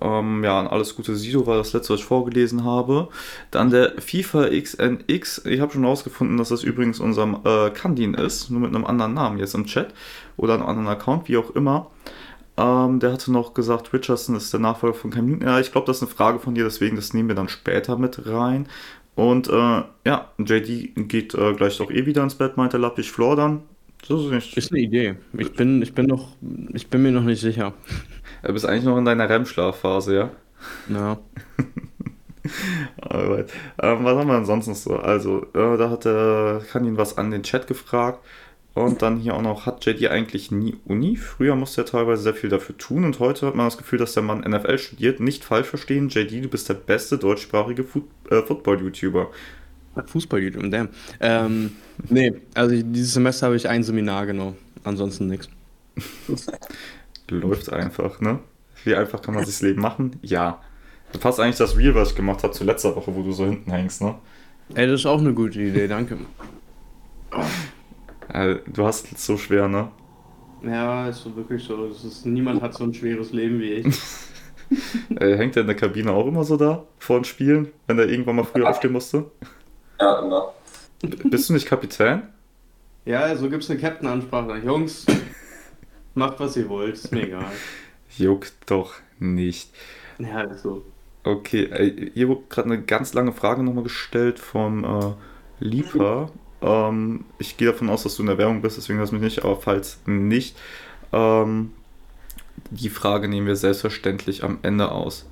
Ähm, ja, alles Gute Sido war das letzte, was ich vorgelesen habe. Dann der FIFA XNX. Ich habe schon herausgefunden, dass das übrigens unser äh, Kandin ist, nur mit einem anderen Namen jetzt im Chat oder einem anderen Account, wie auch immer. Ähm, der hatte noch gesagt, Richardson ist der Nachfolger von Cam. Ja, ich glaube, das ist eine Frage von dir, deswegen das nehmen wir dann später mit rein. Und äh, ja, JD geht äh, gleich doch eh wieder ins Bett, meinte Lappich Flor dann. Das ist, nicht ist eine Idee. Ich bin, ich bin noch, ich bin mir noch nicht sicher. Du bist eigentlich noch in deiner REM-Schlafphase, ja? Ja. Alright. Ähm, was haben wir ansonsten so? Also, äh, da hat der Kanin was an den Chat gefragt. Und dann hier auch noch, hat JD eigentlich nie Uni? Früher musste er teilweise sehr viel dafür tun und heute hat man das Gefühl, dass der Mann NFL studiert. Nicht falsch verstehen, JD, du bist der beste deutschsprachige Foot äh, Football-YouTuber. Fußball-YouTuber, damn. Ähm, nee, also dieses Semester habe ich ein Seminar genommen. Ansonsten nichts. Läuft einfach, ne? Wie einfach kann man sich das Leben machen? Ja. Das passt eigentlich das Reel, was ich gemacht habe zu letzter Woche, wo du so hinten hängst, ne? Ey, das ist auch eine gute Idee, danke. du hast es so schwer, ne? Ja, ist so wirklich so. Ist, niemand hat so ein schweres Leben wie ich. Hängt er in der Kabine auch immer so da vor den Spielen, wenn er irgendwann mal früher aufstehen musste? Ja, immer. Bist du nicht Kapitän? Ja, so gibt es eine Captain-Ansprache. Jungs, macht was ihr wollt, ist mir egal. Juckt doch nicht. Ja, ist so. Okay, äh, hier wurde gerade eine ganz lange Frage nochmal gestellt vom äh, Liefer. Ähm, ich gehe davon aus, dass du in der Werbung bist, deswegen lass mich nicht, aber falls nicht, ähm, die Frage nehmen wir selbstverständlich am Ende aus.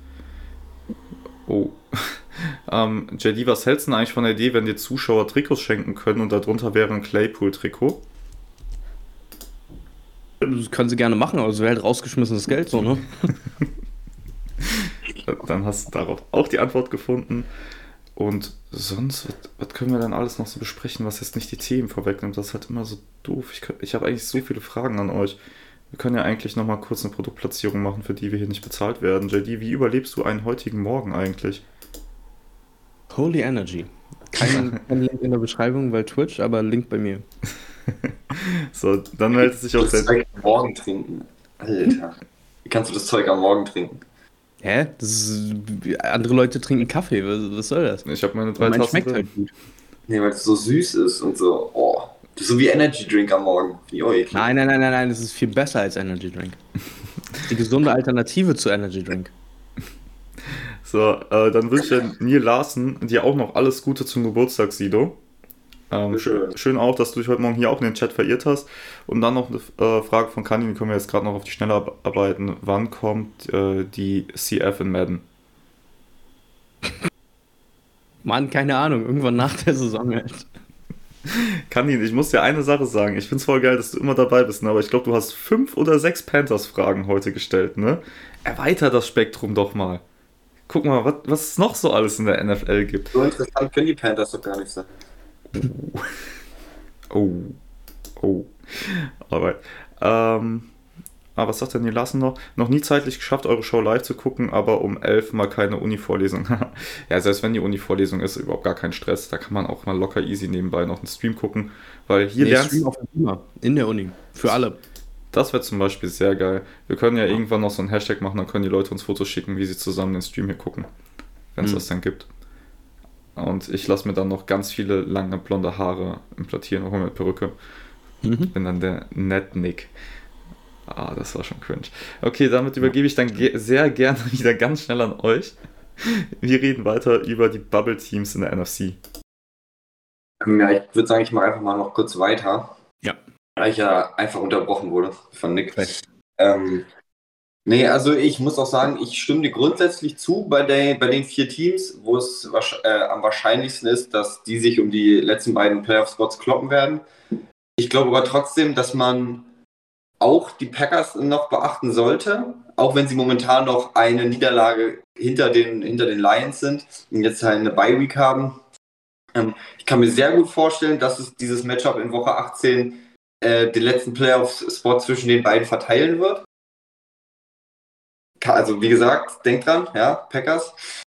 Oh. ähm, JD, was hältst du eigentlich von der Idee, wenn dir Zuschauer Trikots schenken können und darunter wäre ein Claypool-Trikot? Das können sie gerne machen, aber es wäre halt rausgeschmissenes Geld, so, ne? dann hast du darauf auch die Antwort gefunden. Und sonst, was, was, können wir dann alles noch so besprechen, was jetzt nicht die Themen vorwegnimmt? Das ist halt immer so doof. Ich, ich habe eigentlich so viele Fragen an euch. Wir können ja eigentlich nochmal kurz eine Produktplatzierung machen, für die wir hier nicht bezahlt werden. JD, wie überlebst du einen heutigen Morgen eigentlich? Holy Energy. Kein, kein Link in der Beschreibung, weil Twitch, aber Link bei mir. so, dann meldet sich auch das Zeug am Morgen trinken. Alter. Wie kannst du das Zeug am Morgen trinken? Hä? Ist, andere Leute trinken Kaffee. Was, was soll das? Ich habe meine drei Tassen schmeckt halt gut. Nee, weil es so süß ist und so. Oh. Das ist so wie Energy Drink am Morgen. nein, nein, nein, nein, nein. Das ist viel besser als Energy Drink. Die gesunde Alternative zu Energy Drink. So, äh, dann wünsche ich Neil Larsen dir auch noch alles Gute zum Geburtstag, Sido. Ähm, schön. schön auch, dass du dich heute Morgen hier auch in den Chat verirrt hast. Und dann noch eine äh, Frage von Kani, die können wir jetzt gerade noch auf die Schnelle arbeiten. Wann kommt äh, die CF in Madden? Mann, keine Ahnung, irgendwann nach der Saison halt. Kanin, ich muss dir eine Sache sagen. Ich finde es voll geil, dass du immer dabei bist, ne? aber ich glaube, du hast fünf oder sechs Panthers-Fragen heute gestellt, ne? Erweiter das Spektrum doch mal. Guck mal, was, was es noch so alles in der NFL gibt. So interessant können die Panthers doch gar nicht sein. Oh. Oh. Aber, ähm, Ah, was sagt denn die Lassen noch? Noch nie zeitlich geschafft, eure Show live zu gucken, aber um elf mal keine Uni-Vorlesung. ja, selbst wenn die Uni-Vorlesung ist, überhaupt gar kein Stress. Da kann man auch mal locker easy nebenbei noch einen Stream gucken. Weil hier nee, lernst Stream auf der Beamer. In der Uni. Für alle. Das wäre zum Beispiel sehr geil. Wir können ja, ja, irgendwann noch so einen Hashtag machen, dann können die Leute uns Fotos schicken, wie sie zusammen den Stream hier gucken. Wenn es mhm. das dann gibt. Und ich lasse mir dann noch ganz viele lange blonde Haare implantieren, auch mit Perücke. Mhm. Bin dann der Netnick. Ah, das war schon cringe. Okay, damit übergebe ich dann ge sehr gerne wieder ganz schnell an euch. Wir reden weiter über die Bubble Teams in der NFC. Ja, ich würde sagen, ich mache einfach mal noch kurz weiter. Ja. Weil ich ja einfach unterbrochen wurde von Nick. Ähm, nee, also ich muss auch sagen, ich stimme dir grundsätzlich zu bei, der, bei den vier Teams, wo es äh, am wahrscheinlichsten ist, dass die sich um die letzten beiden Playoff-Spots kloppen werden. Ich glaube aber trotzdem, dass man auch die Packers noch beachten sollte, auch wenn sie momentan noch eine Niederlage hinter den, hinter den Lions sind und jetzt eine Bye-Week haben. Ähm, ich kann mir sehr gut vorstellen, dass es dieses Matchup in Woche 18 äh, den letzten Playoff-Spot zwischen den beiden verteilen wird. Also wie gesagt, denkt dran, ja, Packers.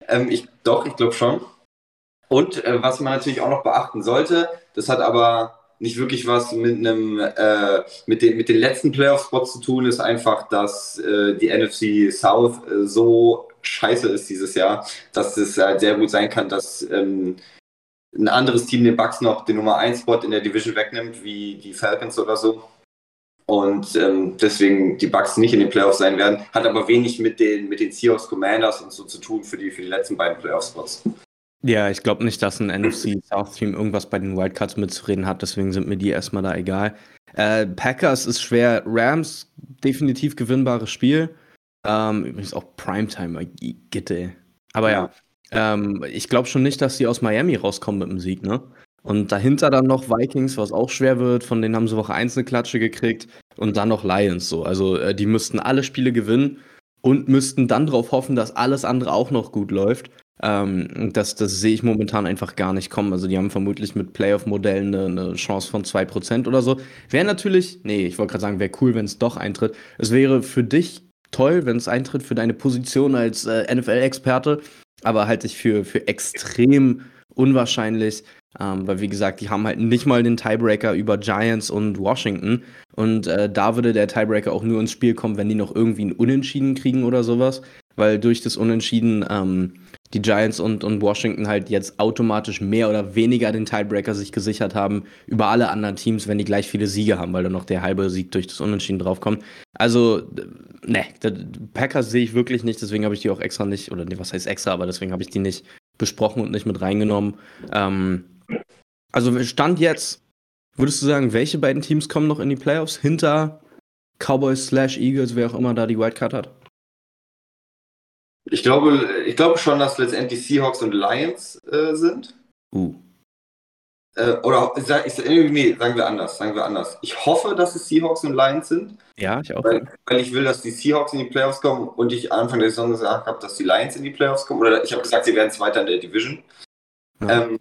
Ähm, ich, doch, ich glaube schon. Und äh, was man natürlich auch noch beachten sollte, das hat aber nicht wirklich was mit einem äh, mit den mit den letzten Playoff-Spots zu tun, ist einfach, dass äh, die NFC South äh, so scheiße ist dieses Jahr, dass es halt sehr gut sein kann, dass ähm, ein anderes Team den Bucks noch den Nummer 1 Spot in der Division wegnimmt, wie die Falcons oder so. Und ähm, deswegen die Bucks nicht in den Playoffs sein werden, hat aber wenig mit den, mit den Seahawks Commanders und so zu tun für die, für die letzten beiden Playoff-Spots. Ja, ich glaube nicht, dass ein NFC South Team irgendwas bei den Wildcards mitzureden hat, deswegen sind mir die erstmal da egal. Äh, Packers ist schwer, Rams definitiv gewinnbares Spiel. Ähm, übrigens auch Primetime, Gitte. Aber ja, ähm, ich glaube schon nicht, dass sie aus Miami rauskommen mit dem Sieg, ne? Und dahinter dann noch Vikings, was auch schwer wird, von denen haben sie Woche 1 eine Klatsche gekriegt. Und dann noch Lions so. Also äh, die müssten alle Spiele gewinnen und müssten dann darauf hoffen, dass alles andere auch noch gut läuft. Ähm, das, das sehe ich momentan einfach gar nicht kommen. Also die haben vermutlich mit Playoff-Modellen eine, eine, Chance von 2% oder so. Wäre natürlich, nee, ich wollte gerade sagen, wäre cool, wenn es doch eintritt. Es wäre für dich toll, wenn es eintritt für deine Position als äh, NFL-Experte, aber halte ich für, für extrem unwahrscheinlich. Ähm, weil, wie gesagt, die haben halt nicht mal den Tiebreaker über Giants und Washington. Und äh, da würde der Tiebreaker auch nur ins Spiel kommen, wenn die noch irgendwie ein Unentschieden kriegen oder sowas. Weil durch das Unentschieden ähm, die Giants und, und Washington halt jetzt automatisch mehr oder weniger den Tiebreaker sich gesichert haben über alle anderen Teams, wenn die gleich viele Siege haben, weil dann noch der halbe Sieg durch das Unentschieden draufkommt. Also, ne, Packers sehe ich wirklich nicht, deswegen habe ich die auch extra nicht, oder ne, was heißt extra, aber deswegen habe ich die nicht besprochen und nicht mit reingenommen. Ähm, also, Stand jetzt, würdest du sagen, welche beiden Teams kommen noch in die Playoffs hinter Cowboys slash Eagles, wer auch immer da die Wildcard hat? Ich glaube, ich glaube schon, dass letztendlich Seahawks und Lions äh, sind. Uh. Äh, oder ich, nee, sagen wir anders, sagen wir anders. Ich hoffe, dass es Seahawks und Lions sind. Ja, ich auch. Weil, weil ich will, dass die Seahawks in die Playoffs kommen und ich Anfang der Saison gesagt habe, dass die Lions in die Playoffs kommen. Oder ich habe gesagt, sie werden Zweiter in der Division. Ja. Ähm,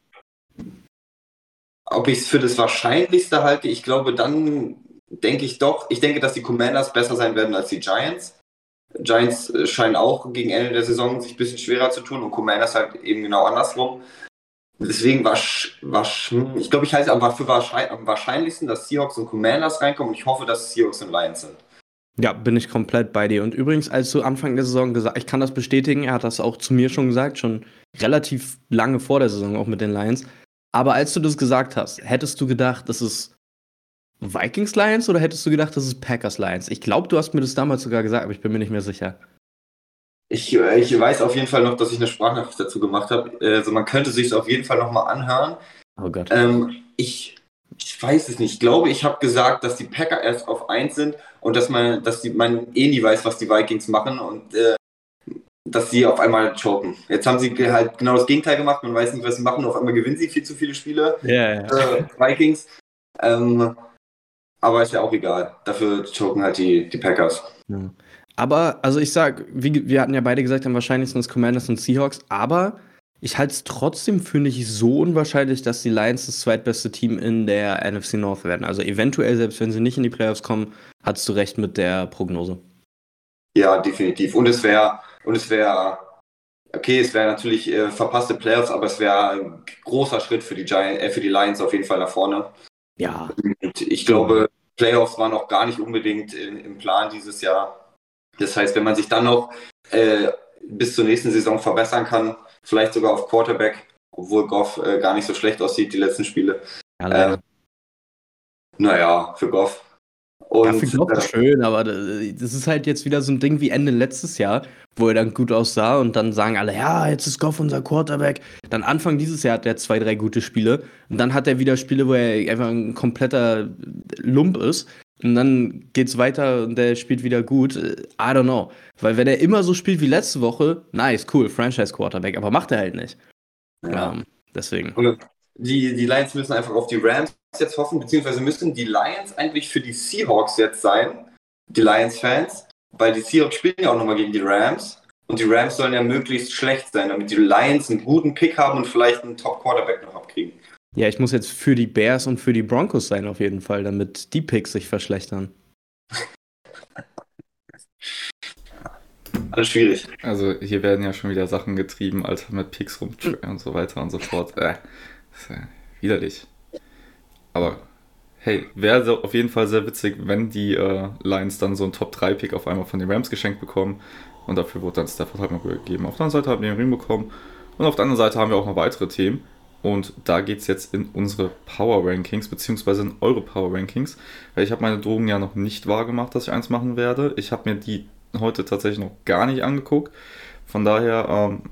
ob ich es für das Wahrscheinlichste halte, ich glaube, dann denke ich doch, ich denke, dass die Commanders besser sein werden als die Giants. Giants äh, scheinen auch gegen Ende der Saison sich ein bisschen schwerer zu tun und Commanders halt eben genau andersrum. Deswegen war, war ich glaube, ich halte es für wahrscheinlich, am wahrscheinlichsten, dass Seahawks und Commanders reinkommen und ich hoffe, dass Seahawks und Lions sind. Ja, bin ich komplett bei dir. Und übrigens, als du Anfang der Saison gesagt ich kann das bestätigen, er hat das auch zu mir schon gesagt, schon relativ lange vor der Saison auch mit den Lions. Aber als du das gesagt hast, hättest du gedacht, das ist Vikings Lions oder hättest du gedacht, das ist Packers Lions? Ich glaube, du hast mir das damals sogar gesagt, aber ich bin mir nicht mehr sicher. Ich, äh, ich weiß auf jeden Fall noch, dass ich eine Sprachnachricht dazu gemacht habe. Also man könnte sich es auf jeden Fall nochmal anhören. Oh Gott. Ähm, ich, ich weiß es nicht. Ich glaube, ich habe gesagt, dass die Packer erst auf 1 sind und dass man, dass die, man eh nie weiß, was die Vikings machen und äh, dass sie auf einmal choken. Jetzt haben sie halt genau das Gegenteil gemacht. Man weiß nicht, was sie machen. Auf einmal gewinnen sie viel zu viele Spiele. Ja, ja. Äh, Vikings. Ähm, aber ist ja auch egal. Dafür choken halt die, die Packers. Ja. Aber, also ich sag, wie, wir hatten ja beide gesagt, am wahrscheinlichsten sind Commanders und Seahawks, aber ich halte es trotzdem für nicht so unwahrscheinlich, dass die Lions das zweitbeste Team in der NFC North werden. Also eventuell, selbst wenn sie nicht in die Playoffs kommen, hattest du recht mit der Prognose. Ja, definitiv. Und es wäre, und es wäre, okay, es wäre natürlich äh, verpasste Playoffs, aber es wäre ein großer Schritt für die Giants, äh, für die Lions auf jeden Fall nach vorne. Ja. Und ich glaube, Playoffs waren auch gar nicht unbedingt in, im Plan dieses Jahr. Das heißt, wenn man sich dann noch äh, bis zur nächsten Saison verbessern kann, vielleicht sogar auf Quarterback, obwohl Goff äh, gar nicht so schlecht aussieht, die letzten Spiele. Ja, leider. Äh, naja, für Goff. Und, ja, finde ich auch schön, aber das ist halt jetzt wieder so ein Ding wie Ende letztes Jahr, wo er dann gut aussah und dann sagen alle, ja, jetzt ist Goff unser Quarterback. Dann Anfang dieses Jahr hat er zwei, drei gute Spiele und dann hat er wieder Spiele, wo er einfach ein kompletter Lump ist und dann geht's weiter und der spielt wieder gut. I don't know. Weil wenn er immer so spielt wie letzte Woche, nice, cool, Franchise Quarterback, aber macht er halt nicht. Ja. Um, ähm, deswegen. Die, die Lions müssen einfach auf die Rams jetzt hoffen, beziehungsweise müssen die Lions eigentlich für die Seahawks jetzt sein, die Lions-Fans, weil die Seahawks spielen ja auch nochmal gegen die Rams und die Rams sollen ja möglichst schlecht sein, damit die Lions einen guten Pick haben und vielleicht einen Top-Quarterback noch abkriegen. Ja, ich muss jetzt für die Bears und für die Broncos sein auf jeden Fall, damit die Picks sich verschlechtern. Alles schwierig. Also hier werden ja schon wieder Sachen getrieben, Alter, mit Picks rum und so weiter und so fort. Äh, ist ja widerlich. Aber hey, wäre auf jeden Fall sehr witzig, wenn die äh, Lions dann so einen Top-3-Pick auf einmal von den Rams geschenkt bekommen. Und dafür wurde dann Stafford halt mal gegeben. Auf der anderen Seite haben wir den Ring bekommen. Und auf der anderen Seite haben wir auch noch weitere Themen. Und da geht es jetzt in unsere Power Rankings, beziehungsweise in eure Power Rankings. Weil ich habe meine Drogen ja noch nicht wahrgemacht, dass ich eins machen werde. Ich habe mir die heute tatsächlich noch gar nicht angeguckt. Von daher, ähm,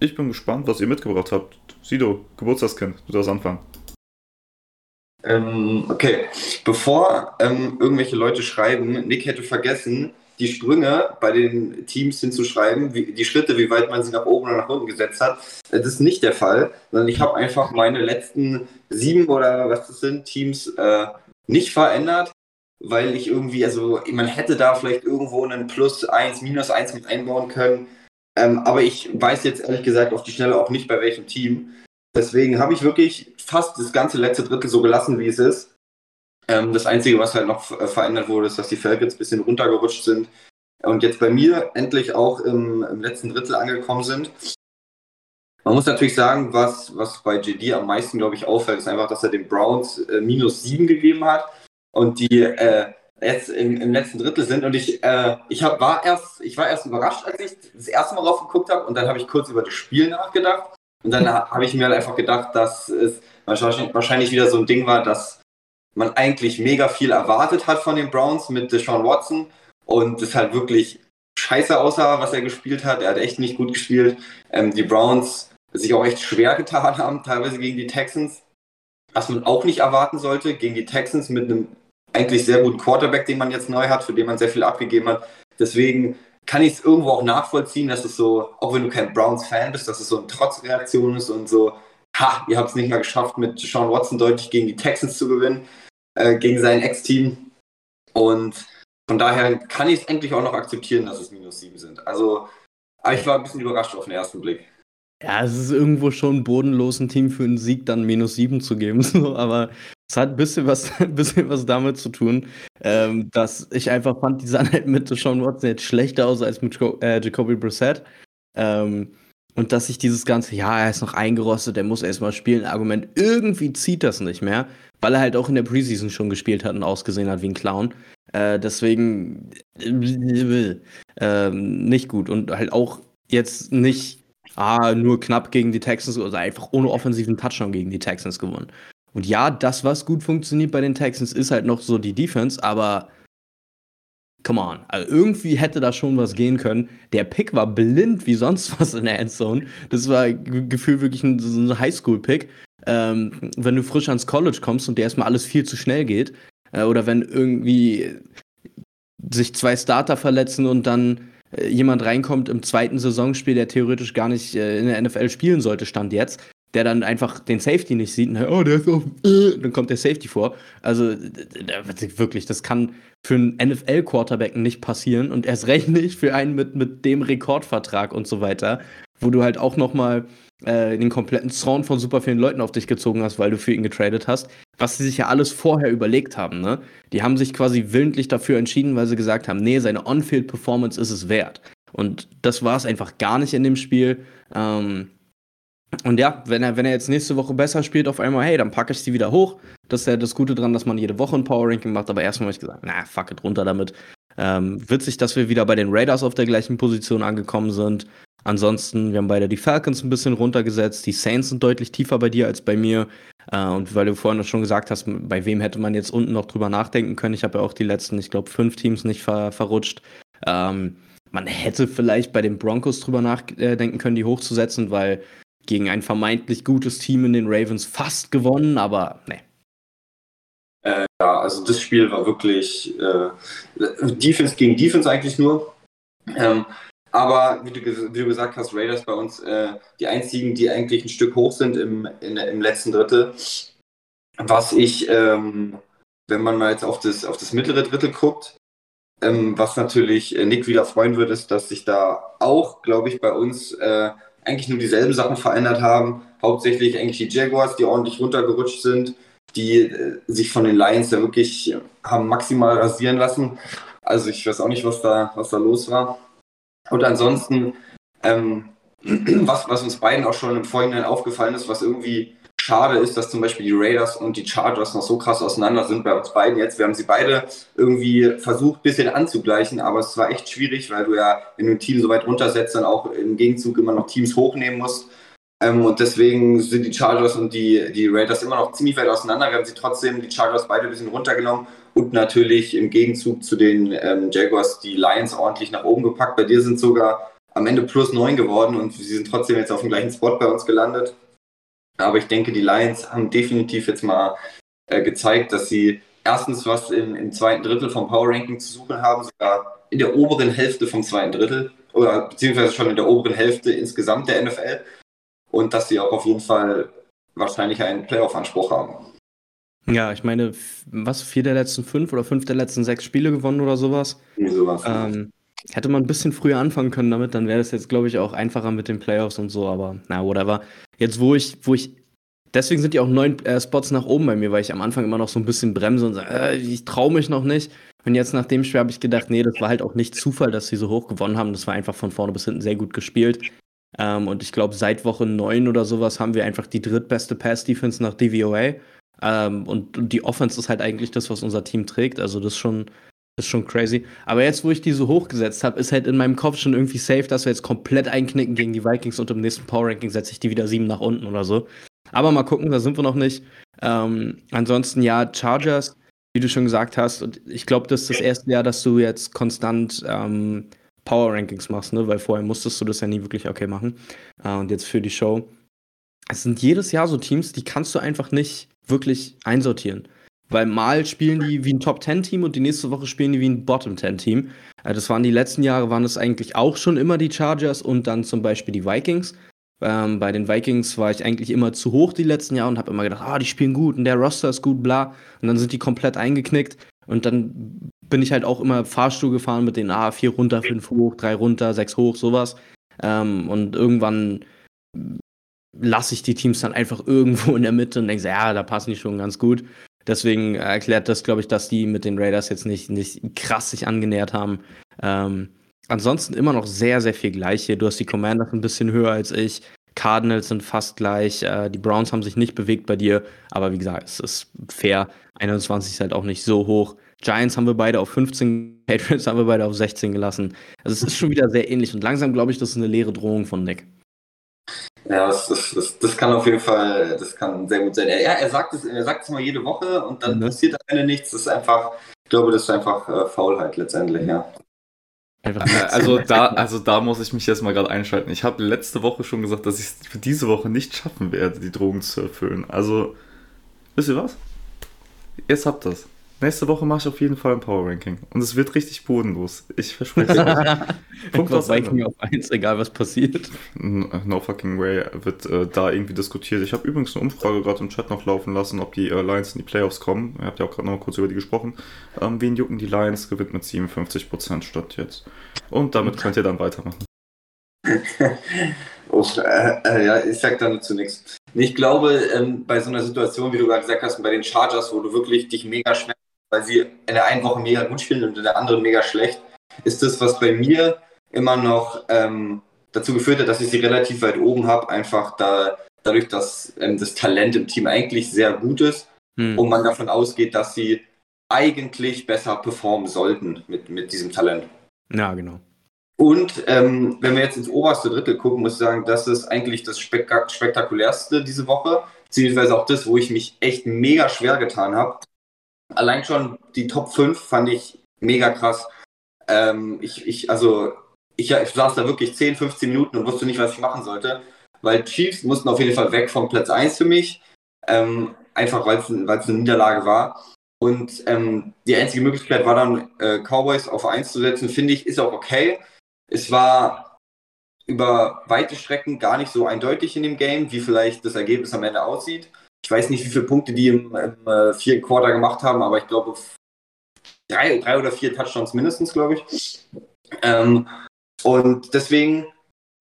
ich bin gespannt, was ihr mitgebracht habt. Sido, Geburtstagskind, du darfst anfangen. Ähm, okay, bevor ähm, irgendwelche Leute schreiben, Nick hätte vergessen, die Sprünge bei den Teams hinzuschreiben, wie, die Schritte, wie weit man sie nach oben oder nach unten gesetzt hat. Das ist nicht der Fall, sondern ich habe einfach meine letzten sieben oder was das sind, Teams äh, nicht verändert, weil ich irgendwie, also man hätte da vielleicht irgendwo einen Plus 1, Minus 1 mit einbauen können. Ähm, aber ich weiß jetzt ehrlich gesagt auf die Schnelle auch nicht bei welchem Team. Deswegen habe ich wirklich fast das ganze letzte Drittel so gelassen, wie es ist. Ähm, das Einzige, was halt noch äh, verändert wurde, ist, dass die Falcons ein bisschen runtergerutscht sind und jetzt bei mir endlich auch im, im letzten Drittel angekommen sind. Man muss natürlich sagen, was, was bei JD am meisten, glaube ich, auffällt, ist einfach, dass er den Browns äh, minus sieben gegeben hat und die äh, jetzt im, im, letzten Drittel sind. Und ich, äh, ich hab, war erst, ich war erst überrascht, als ich das erste Mal drauf geguckt habe und dann habe ich kurz über das Spiel nachgedacht. Und dann habe ich mir halt einfach gedacht, dass es wahrscheinlich wieder so ein Ding war, dass man eigentlich mega viel erwartet hat von den Browns mit Deshaun Watson und es halt wirklich scheiße aussah, was er gespielt hat. Er hat echt nicht gut gespielt. Ähm, die Browns sich auch echt schwer getan haben, teilweise gegen die Texans. Was man auch nicht erwarten sollte, gegen die Texans mit einem eigentlich sehr guten Quarterback, den man jetzt neu hat, für den man sehr viel abgegeben hat. Deswegen kann ich es irgendwo auch nachvollziehen, dass es so, auch wenn du kein Browns-Fan bist, dass es so eine Trotzreaktion ist und so, ha, ihr habt es nicht mal geschafft, mit Sean Watson deutlich gegen die Texans zu gewinnen. Äh, gegen sein Ex-Team. Und von daher kann ich es eigentlich auch noch akzeptieren, dass es minus sieben sind. Also, aber ich war ein bisschen überrascht auf den ersten Blick. Ja, es ist irgendwo schon bodenlos, ein Team für einen Sieg dann minus sieben zu geben. So, aber es hat ein bisschen was, ein bisschen was damit zu tun, ähm, dass ich einfach fand, die sahen halt mit Sean Watson jetzt schlechter aus als mit äh, Jacoby Brissett. Ähm, und dass sich dieses ganze, ja, er ist noch eingerostet, er muss erstmal spielen, Argument, irgendwie zieht das nicht mehr weil er halt auch in der Preseason schon gespielt hat und ausgesehen hat wie ein Clown. Äh, deswegen äh, nicht gut und halt auch jetzt nicht ah, nur knapp gegen die Texans oder einfach ohne offensiven Touchdown gegen die Texans gewonnen. Und ja, das, was gut funktioniert bei den Texans, ist halt noch so die Defense, aber come on. Also irgendwie hätte da schon was gehen können. Der Pick war blind wie sonst was in der Endzone. Das war gefühlt wirklich ein, so ein Highschool-Pick. Ähm, wenn du frisch ans College kommst und dir erstmal alles viel zu schnell geht, äh, oder wenn irgendwie sich zwei Starter verletzen und dann jemand reinkommt im zweiten Saisonspiel, der theoretisch gar nicht äh, in der NFL spielen sollte, stand jetzt, der dann einfach den Safety nicht sieht und oh, der ist auf, äh, dann kommt der Safety vor. Also wirklich, das kann für einen NFL-Quarterback nicht passieren und erst recht nicht für einen mit, mit dem Rekordvertrag und so weiter, wo du halt auch noch mal äh, den kompletten Zorn von super vielen Leuten auf dich gezogen hast, weil du für ihn getradet hast, was sie sich ja alles vorher überlegt haben. Ne? Die haben sich quasi willentlich dafür entschieden, weil sie gesagt haben, nee, seine On-Field-Performance ist es wert. Und das war es einfach gar nicht in dem Spiel. Ähm, und ja, wenn er, wenn er jetzt nächste Woche besser spielt, auf einmal, hey, dann packe ich sie wieder hoch. Das ist ja das Gute dran, dass man jede Woche ein Power Ranking macht. Aber erstmal habe ich gesagt, na, fuck it, runter damit. Ähm, witzig, dass wir wieder bei den Raiders auf der gleichen Position angekommen sind. Ansonsten, wir haben beide die Falcons ein bisschen runtergesetzt. Die Saints sind deutlich tiefer bei dir als bei mir. Äh, und weil du vorhin schon gesagt hast, bei wem hätte man jetzt unten noch drüber nachdenken können. Ich habe ja auch die letzten, ich glaube, fünf Teams nicht ver verrutscht. Ähm, man hätte vielleicht bei den Broncos drüber nachdenken können, die hochzusetzen, weil gegen ein vermeintlich gutes Team in den Ravens fast gewonnen, aber ne. Äh, ja, also das Spiel war wirklich äh, Defense gegen Defense eigentlich nur. Ähm, aber wie du, wie du, gesagt hast, Raiders bei uns äh, die einzigen, die eigentlich ein Stück hoch sind im, in, im letzten Drittel. Was ich, ähm, wenn man mal jetzt auf das, auf das mittlere Drittel guckt, ähm, was natürlich äh, Nick wieder freuen würde, ist, dass sich da auch, glaube ich, bei uns äh, eigentlich nur dieselben Sachen verändert haben. Hauptsächlich eigentlich die Jaguars, die ordentlich runtergerutscht sind, die äh, sich von den Lions ja wirklich haben maximal rasieren lassen. Also ich weiß auch nicht, was da, was da los war. Und ansonsten, ähm, was, was uns beiden auch schon im Vorhinein aufgefallen ist, was irgendwie schade ist, dass zum Beispiel die Raiders und die Chargers noch so krass auseinander sind bei uns beiden jetzt. Wir haben sie beide irgendwie versucht, ein bisschen anzugleichen, aber es war echt schwierig, weil du ja, wenn du ein Team so weit runtersetzt, dann auch im Gegenzug immer noch Teams hochnehmen musst. Ähm, und deswegen sind die Chargers und die, die Raiders immer noch ziemlich weit auseinander. Wir haben sie trotzdem, die Chargers beide ein bisschen runtergenommen und natürlich im Gegenzug zu den ähm, Jaguars die Lions ordentlich nach oben gepackt. Bei dir sind sogar am Ende plus neun geworden und sie sind trotzdem jetzt auf dem gleichen Spot bei uns gelandet. Aber ich denke, die Lions haben definitiv jetzt mal äh, gezeigt, dass sie erstens was im, im, zweiten Drittel vom Power Ranking zu suchen haben, sogar in der oberen Hälfte vom zweiten Drittel oder beziehungsweise schon in der oberen Hälfte insgesamt der NFL und dass sie auch auf jeden Fall wahrscheinlich einen Playoff-Anspruch haben. Ja, ich meine, was, vier der letzten fünf oder fünf der letzten sechs Spiele gewonnen oder sowas? Nee, sowas. Ähm, hätte man ein bisschen früher anfangen können damit, dann wäre das jetzt, glaube ich, auch einfacher mit den Playoffs und so, aber na, whatever. Jetzt, wo ich, wo ich, deswegen sind die auch neun äh, Spots nach oben bei mir, weil ich am Anfang immer noch so ein bisschen bremse und sage, äh, ich traue mich noch nicht. Und jetzt nach dem Spiel habe ich gedacht, nee, das war halt auch nicht Zufall, dass sie so hoch gewonnen haben. Das war einfach von vorne bis hinten sehr gut gespielt. Ähm, und ich glaube, seit Woche neun oder sowas haben wir einfach die drittbeste Pass-Defense nach DVOA. Ähm, und, und, die Offense ist halt eigentlich das, was unser Team trägt. Also das ist schon, ist schon crazy. Aber jetzt, wo ich die so hochgesetzt habe, ist halt in meinem Kopf schon irgendwie safe, dass wir jetzt komplett einknicken gegen die Vikings und im nächsten Power Ranking setze ich die wieder sieben nach unten oder so. Aber mal gucken, da sind wir noch nicht. Ähm, ansonsten ja, Chargers, wie du schon gesagt hast, und ich glaube, das ist das erste Jahr, dass du jetzt konstant ähm, Power Rankings machst, ne? Weil vorher musstest du das ja nie wirklich okay machen. Äh, und jetzt für die Show. Es sind jedes Jahr so Teams, die kannst du einfach nicht wirklich einsortieren. Weil mal spielen die wie ein Top-10-Team und die nächste Woche spielen die wie ein Bottom-10-Team. Äh, das waren die letzten Jahre, waren es eigentlich auch schon immer die Chargers und dann zum Beispiel die Vikings. Ähm, bei den Vikings war ich eigentlich immer zu hoch die letzten Jahre und habe immer gedacht, ah, die spielen gut und der Roster ist gut, bla. Und dann sind die komplett eingeknickt. Und dann bin ich halt auch immer Fahrstuhl gefahren mit den A, ah, 4 runter, 5 hoch, 3 runter, 6 hoch, sowas. Ähm, und irgendwann lasse ich die Teams dann einfach irgendwo in der Mitte und denke, ja, da passen die schon ganz gut. Deswegen erklärt das, glaube ich, dass die mit den Raiders jetzt nicht, nicht krass sich angenähert haben. Ähm, ansonsten immer noch sehr, sehr viel gleich hier. Du hast die Commanders ein bisschen höher als ich. Cardinals sind fast gleich. Äh, die Browns haben sich nicht bewegt bei dir. Aber wie gesagt, es ist fair. 21 ist halt auch nicht so hoch. Giants haben wir beide auf 15, Patriots haben wir beide auf 16 gelassen. Also es ist schon wieder sehr ähnlich. Und langsam glaube ich, das ist eine leere Drohung von Nick. Ja, das, das, das, das, kann auf jeden Fall, das kann sehr gut sein. Ja, er sagt es, er sagt es mal jede Woche und dann mhm. passiert am Ende nichts. Das ist einfach glaube, das ist einfach äh, Faulheit letztendlich, ja. Äh, also da, also da muss ich mich jetzt mal gerade einschalten. Ich habe letzte Woche schon gesagt, dass ich es für diese Woche nicht schaffen werde, die Drogen zu erfüllen. Also, wisst ihr was? Jetzt habt das. Nächste Woche mache ich auf jeden Fall ein Power Ranking. Und es wird richtig bodenlos. Ich verspreche es euch. Punkt aus Viking auf 1, egal was passiert. No fucking way wird äh, da irgendwie diskutiert. Ich habe übrigens eine Umfrage gerade im Chat noch laufen lassen, ob die äh, Lions in die Playoffs kommen. Ihr habt ja auch gerade noch mal kurz über die gesprochen. Ähm, wen jucken die Lions? Gewinnt mit 57% statt jetzt. Und damit könnt ihr dann weitermachen. oh, äh, äh, ja, ich sag da nur zu nichts. Ich glaube, ähm, bei so einer Situation, wie du gerade gesagt hast, bei den Chargers, wo du wirklich dich mega schwer weil sie in der einen Woche mega gut spielen und in der anderen mega schlecht, ist das, was bei mir immer noch ähm, dazu geführt hat, dass ich sie relativ weit oben habe, einfach da, dadurch, dass ähm, das Talent im Team eigentlich sehr gut ist hm. und man davon ausgeht, dass sie eigentlich besser performen sollten mit, mit diesem Talent. Ja, genau. Und ähm, wenn wir jetzt ins oberste Drittel gucken, muss ich sagen, das ist eigentlich das Spek spektakulärste diese Woche, beziehungsweise auch das, wo ich mich echt mega schwer getan habe allein schon die Top 5 fand ich mega krass. Ähm, ich, ich, also, ich, ich saß da wirklich 10, 15 Minuten und wusste nicht, was ich machen sollte, weil Chiefs mussten auf jeden Fall weg vom Platz 1 für mich, ähm, einfach weil es eine Niederlage war. Und ähm, die einzige Möglichkeit war dann, äh, Cowboys auf 1 zu setzen, finde ich, ist auch okay. Es war über weite Strecken gar nicht so eindeutig in dem Game, wie vielleicht das Ergebnis am Ende aussieht. Ich weiß nicht, wie viele Punkte die im, im äh, vierten Quarter gemacht haben, aber ich glaube drei, drei oder vier Touchdowns mindestens, glaube ich. Ähm, und deswegen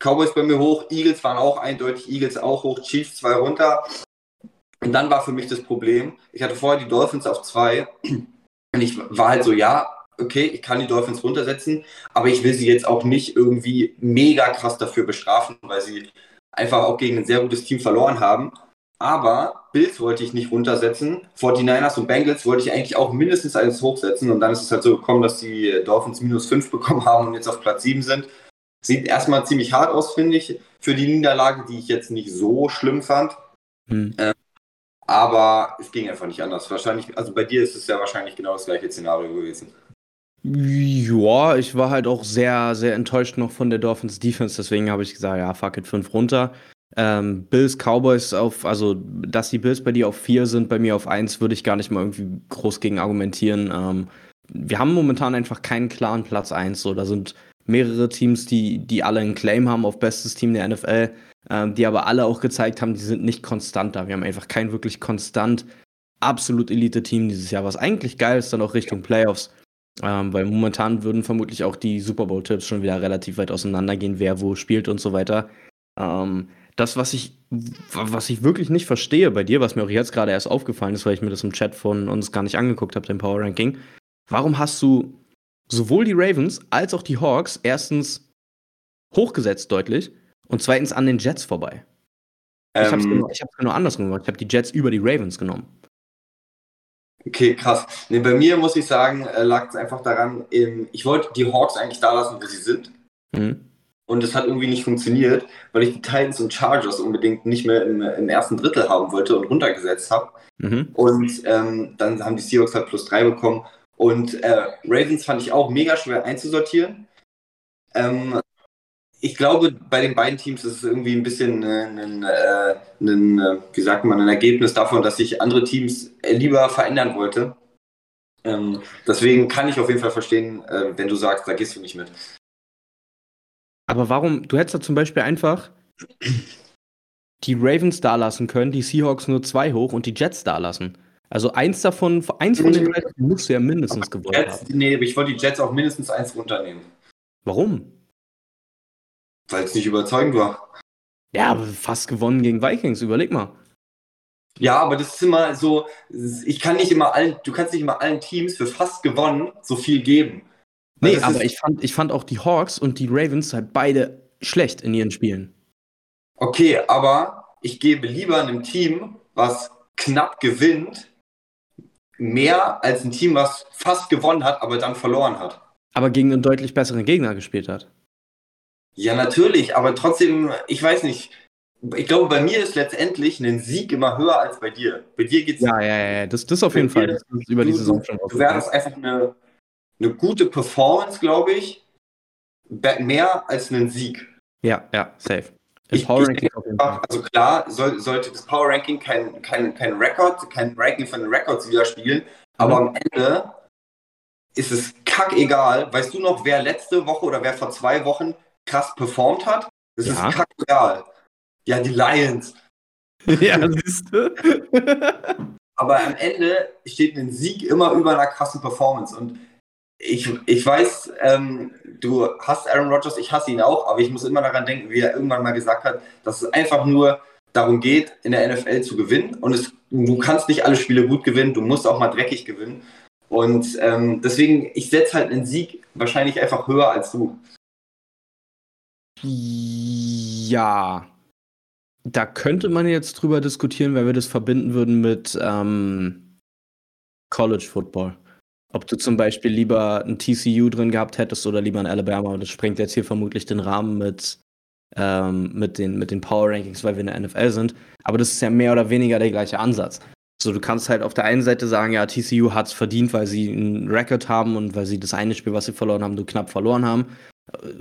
Cowboys bei mir hoch, Eagles waren auch eindeutig, Eagles auch hoch, Chiefs zwei runter. Und dann war für mich das Problem, ich hatte vorher die Dolphins auf zwei und ich war halt so, ja, okay, ich kann die Dolphins runtersetzen, aber ich will sie jetzt auch nicht irgendwie mega krass dafür bestrafen, weil sie einfach auch gegen ein sehr gutes Team verloren haben. Aber Bills wollte ich nicht runtersetzen. 49ers und Bengals wollte ich eigentlich auch mindestens eins hochsetzen. Und dann ist es halt so gekommen, dass die Dolphins minus 5 bekommen haben und jetzt auf Platz 7 sind. Sieht erstmal ziemlich hart aus, finde ich, für die Niederlage, die ich jetzt nicht so schlimm fand. Hm. Ähm, aber es ging einfach nicht anders. Wahrscheinlich, also bei dir ist es ja wahrscheinlich genau das gleiche Szenario gewesen. Ja, ich war halt auch sehr, sehr enttäuscht noch von der Dolphins Defense. Deswegen habe ich gesagt, ja, fuck it, 5 runter. Ähm, Bills, Cowboys auf, also dass die Bills bei dir auf vier sind, bei mir auf eins, würde ich gar nicht mal irgendwie groß gegen argumentieren. Ähm, wir haben momentan einfach keinen klaren Platz eins. So, da sind mehrere Teams, die, die alle einen Claim haben auf bestes Team der NFL, ähm, die aber alle auch gezeigt haben, die sind nicht konstant da. Wir haben einfach kein wirklich konstant, absolut Elite-Team dieses Jahr, was eigentlich geil ist, dann auch Richtung Playoffs. Ähm, weil momentan würden vermutlich auch die Super Bowl-Tipps schon wieder relativ weit auseinandergehen, wer wo spielt und so weiter. Ähm, das, was ich, was ich wirklich nicht verstehe bei dir, was mir auch jetzt gerade erst aufgefallen ist, weil ich mir das im Chat von uns gar nicht angeguckt habe, den Power Ranking. Warum hast du sowohl die Ravens als auch die Hawks erstens hochgesetzt deutlich und zweitens an den Jets vorbei? Ähm, ich habe es genau, genau andersrum gemacht. Ich habe die Jets über die Ravens genommen. Okay, krass. Nee, bei mir muss ich sagen, äh, lag es einfach daran, ich wollte die Hawks eigentlich da lassen, wo sie sind. Mhm. Und es hat irgendwie nicht funktioniert, weil ich die Titans und Chargers unbedingt nicht mehr im, im ersten Drittel haben wollte und runtergesetzt habe. Mhm. Und ähm, dann haben die Seahawks halt plus drei bekommen. Und äh, Ravens fand ich auch mega schwer einzusortieren. Ähm, ich glaube, bei den beiden Teams ist es irgendwie ein bisschen ein, äh, ein, äh, wie sagt man, ein Ergebnis davon, dass ich andere Teams lieber verändern wollte. Ähm, deswegen kann ich auf jeden Fall verstehen, äh, wenn du sagst, da gehst du nicht mit. Aber warum, du hättest da zum Beispiel einfach die Ravens da lassen können, die Seahawks nur zwei hoch und die Jets da lasen. Also eins davon, eins von den drei musst du ja mindestens gewollt Jets, haben. Nee, ich wollte die Jets auch mindestens eins runternehmen. Warum? Weil es nicht überzeugend war. Ja, aber fast gewonnen gegen Vikings, überleg mal. Ja, aber das ist immer so, ich kann nicht immer allen, du kannst nicht immer allen Teams für fast gewonnen so viel geben. Nee, aber ich fand, ich fand auch die Hawks und die Ravens halt beide schlecht in ihren Spielen. Okay, aber ich gebe lieber einem Team, was knapp gewinnt, mehr als ein Team, was fast gewonnen hat, aber dann verloren hat. Aber gegen einen deutlich besseren Gegner gespielt hat. Ja, natürlich, aber trotzdem, ich weiß nicht. ich glaube, bei mir ist letztendlich ein Sieg immer höher als bei dir. Bei dir geht es. Ja, ja, ja, das, das auf jeden Fall. Das ist über die Saison schon Du wärst einfach eine, eine gute Performance, glaube ich. Mehr als einen Sieg. Ja, ja, safe. Ich, jeden Fall. Also klar, soll, sollte das Power Ranking kein, kein, kein Rekord, kein Ranking von den Records widerspiegeln, mhm. aber am Ende ist es kackegal. Weißt du noch, wer letzte Woche oder wer vor zwei Wochen krass performt hat? Das ja. ist kackegal. Ja, die Lions. ja, siehst du. aber am Ende steht ein Sieg immer über einer krassen Performance und ich, ich weiß, ähm, du hast Aaron Rodgers, ich hasse ihn auch, aber ich muss immer daran denken, wie er irgendwann mal gesagt hat, dass es einfach nur darum geht, in der NFL zu gewinnen. Und es, du kannst nicht alle Spiele gut gewinnen, du musst auch mal dreckig gewinnen. Und ähm, deswegen, ich setze halt einen Sieg wahrscheinlich einfach höher als du. Ja. Da könnte man jetzt drüber diskutieren, wenn wir das verbinden würden mit ähm, College Football. Ob du zum Beispiel lieber ein TCU drin gehabt hättest oder lieber ein Alabama. Das sprengt jetzt hier vermutlich den Rahmen mit, ähm, mit, den, mit den Power Rankings, weil wir in der NFL sind. Aber das ist ja mehr oder weniger der gleiche Ansatz. So, du kannst halt auf der einen Seite sagen, ja, TCU hat es verdient, weil sie einen Record haben und weil sie das eine Spiel, was sie verloren haben, du knapp verloren haben.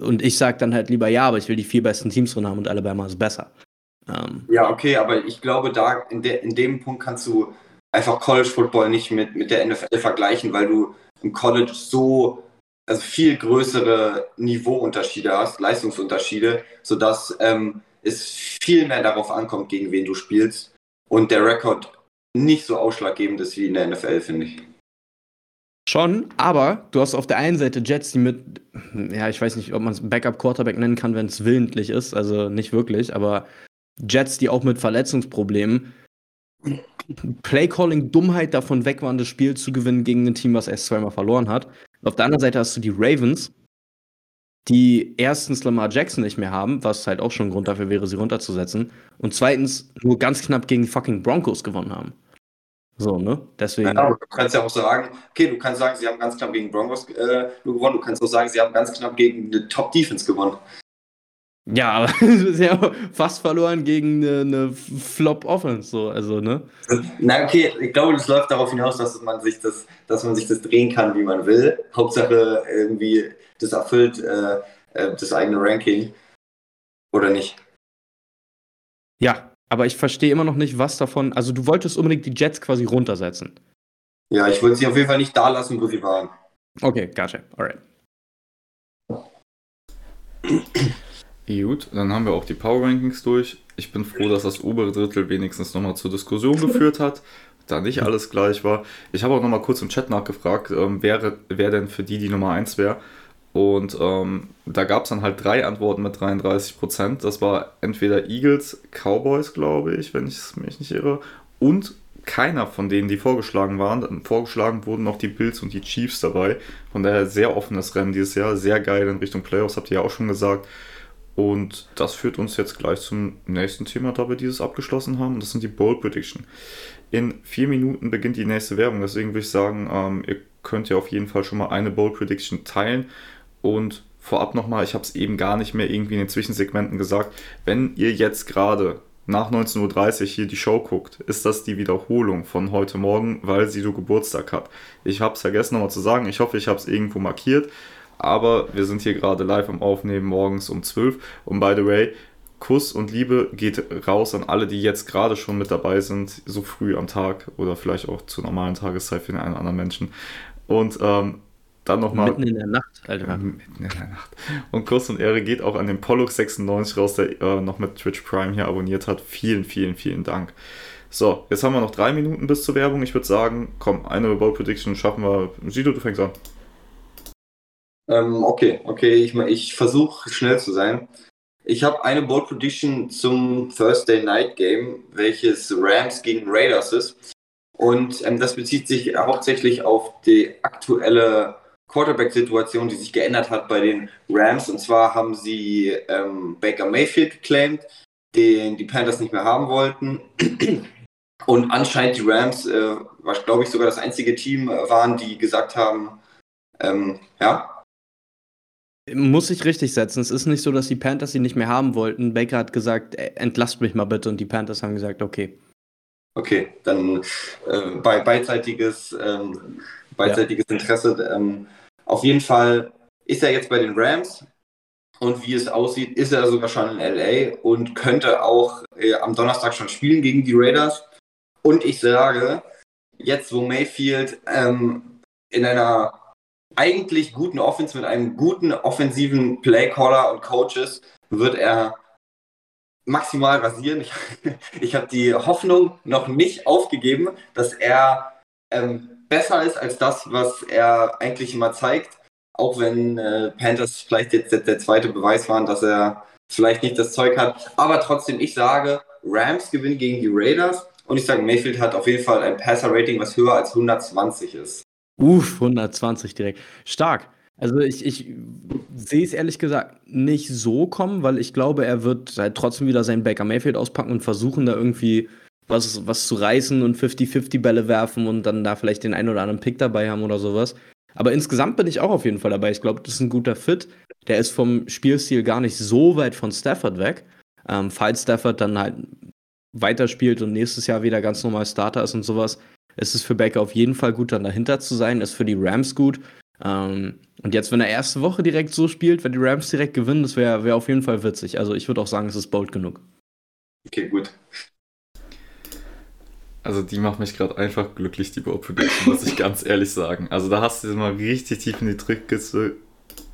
Und ich sag dann halt lieber, ja, aber ich will die vier besten Teams drin haben und Alabama ist besser. Ähm, ja, okay, aber ich glaube, da in, de, in dem Punkt kannst du einfach College Football nicht mit, mit der NFL vergleichen, weil du im College so also viel größere Niveauunterschiede hast, Leistungsunterschiede, sodass ähm, es viel mehr darauf ankommt, gegen wen du spielst und der Rekord nicht so ausschlaggebend ist wie in der NFL, finde ich. Schon, aber du hast auf der einen Seite Jets, die mit, ja, ich weiß nicht, ob man es Backup-Quarterback nennen kann, wenn es willentlich ist, also nicht wirklich, aber Jets, die auch mit Verletzungsproblemen Playcalling-Dummheit davon weg waren, das Spiel zu gewinnen gegen ein Team, was erst zweimal verloren hat. Und auf der anderen Seite hast du die Ravens, die erstens Lamar Jackson nicht mehr haben, was halt auch schon ein Grund dafür wäre, sie runterzusetzen. Und zweitens nur ganz knapp gegen fucking Broncos gewonnen haben. So, ne? Deswegen. Ja, du kannst ja auch sagen, okay, du kannst sagen, sie haben ganz knapp gegen Broncos äh, gewonnen. Du kannst auch sagen, sie haben ganz knapp gegen eine Top-Defense gewonnen. Ja, aber es ist ja fast verloren gegen eine, eine Flop-Offense, so, also, ne? Na, okay, ich glaube, das läuft darauf hinaus, dass man sich das, dass man sich das drehen kann, wie man will. Hauptsache irgendwie, das erfüllt äh, äh, das eigene Ranking. Oder nicht? Ja, aber ich verstehe immer noch nicht, was davon. Also, du wolltest unbedingt die Jets quasi runtersetzen. Ja, ich wollte sie auf jeden Fall nicht da lassen, wo sie waren. Okay, gotcha. Alright. Gut, dann haben wir auch die Power Rankings durch. Ich bin froh, dass das obere Drittel wenigstens nochmal zur Diskussion geführt hat, da nicht alles gleich war. Ich habe auch nochmal kurz im Chat nachgefragt, ähm, wer, wer denn für die die Nummer 1 wäre. Und ähm, da gab es dann halt drei Antworten mit 33%. Das war entweder Eagles, Cowboys, glaube ich, wenn ich mich nicht irre, und keiner von denen, die vorgeschlagen waren. Vorgeschlagen wurden noch die Bills und die Chiefs dabei. Von daher sehr offenes Rennen dieses Jahr, sehr geil in Richtung Playoffs, habt ihr ja auch schon gesagt. Und das führt uns jetzt gleich zum nächsten Thema, da wir dieses abgeschlossen haben. Das sind die Bold Prediction. In vier Minuten beginnt die nächste Werbung, deswegen würde ich sagen, ähm, ihr könnt ja auf jeden Fall schon mal eine Bold Prediction teilen. Und vorab nochmal, ich habe es eben gar nicht mehr irgendwie in den Zwischensegmenten gesagt, wenn ihr jetzt gerade nach 19.30 Uhr hier die Show guckt, ist das die Wiederholung von heute Morgen, weil sie so Geburtstag hat. Ich habe es vergessen nochmal zu sagen, ich hoffe, ich habe es irgendwo markiert aber wir sind hier gerade live am Aufnehmen morgens um 12. Und by the way, Kuss und Liebe geht raus an alle, die jetzt gerade schon mit dabei sind, so früh am Tag oder vielleicht auch zur normalen Tageszeit für den einen oder anderen Menschen. Und ähm, dann nochmal. Mitten in der Nacht, Alter. Mitten in der Nacht. Und Kuss und Ehre geht auch an den Pollux96 raus, der äh, noch mit Twitch Prime hier abonniert hat. Vielen, vielen, vielen Dank. So, jetzt haben wir noch drei Minuten bis zur Werbung. Ich würde sagen, komm, eine Ball Prediction schaffen wir. Sido, du fängst an. Ähm, okay, okay, ich, ich versuche schnell zu sein. Ich habe eine Bold Prediction zum Thursday Night Game, welches Rams gegen Raiders ist. Und ähm, das bezieht sich hauptsächlich auf die aktuelle Quarterback-Situation, die sich geändert hat bei den Rams. Und zwar haben sie ähm, Baker Mayfield geclaimed, den die Panthers nicht mehr haben wollten. Und anscheinend die Rams, äh, glaube ich sogar das einzige Team waren, die gesagt haben, ähm, ja, Muss ich richtig setzen. Es ist nicht so, dass die Panthers ihn nicht mehr haben wollten. Baker hat gesagt, entlasst mich mal bitte. Und die Panthers haben gesagt, okay. Okay, dann äh, bei beidseitiges, ähm, beidseitiges ja. Interesse. Ähm, auf jeden Fall ist er jetzt bei den Rams. Und wie es aussieht, ist er sogar schon in LA und könnte auch äh, am Donnerstag schon spielen gegen die Raiders. Und ich sage, jetzt wo Mayfield ähm, in einer eigentlich guten Offense mit einem guten offensiven Playcaller und Coaches wird er maximal rasieren. Ich, ich habe die Hoffnung noch nicht aufgegeben, dass er ähm, besser ist als das, was er eigentlich immer zeigt. Auch wenn äh, Panthers vielleicht jetzt der, der zweite Beweis waren, dass er vielleicht nicht das Zeug hat. Aber trotzdem, ich sage, Rams gewinnen gegen die Raiders. Und ich sage, Mayfield hat auf jeden Fall ein Passer-Rating, was höher als 120 ist. Uff, 120 direkt. Stark. Also ich, ich sehe es ehrlich gesagt nicht so kommen, weil ich glaube, er wird halt trotzdem wieder seinen Baker Mayfield auspacken und versuchen, da irgendwie was, was zu reißen und 50-50 Bälle werfen und dann da vielleicht den einen oder anderen Pick dabei haben oder sowas. Aber insgesamt bin ich auch auf jeden Fall dabei. Ich glaube, das ist ein guter Fit. Der ist vom Spielstil gar nicht so weit von Stafford weg. Ähm, falls Stafford dann halt weiterspielt und nächstes Jahr wieder ganz normal Starter ist und sowas, ist es für Baker auf jeden Fall gut, dann dahinter zu sein. Ist für die Rams gut. Ähm, und jetzt, wenn er erste Woche direkt so spielt, wenn die Rams direkt gewinnen, das wäre wär auf jeden Fall witzig. Also ich würde auch sagen, es ist bold genug. Okay, gut. Also die macht mich gerade einfach glücklich, die Bold Prediction, muss ich ganz ehrlich sagen. Also da hast du mal richtig tief in die Trickkiste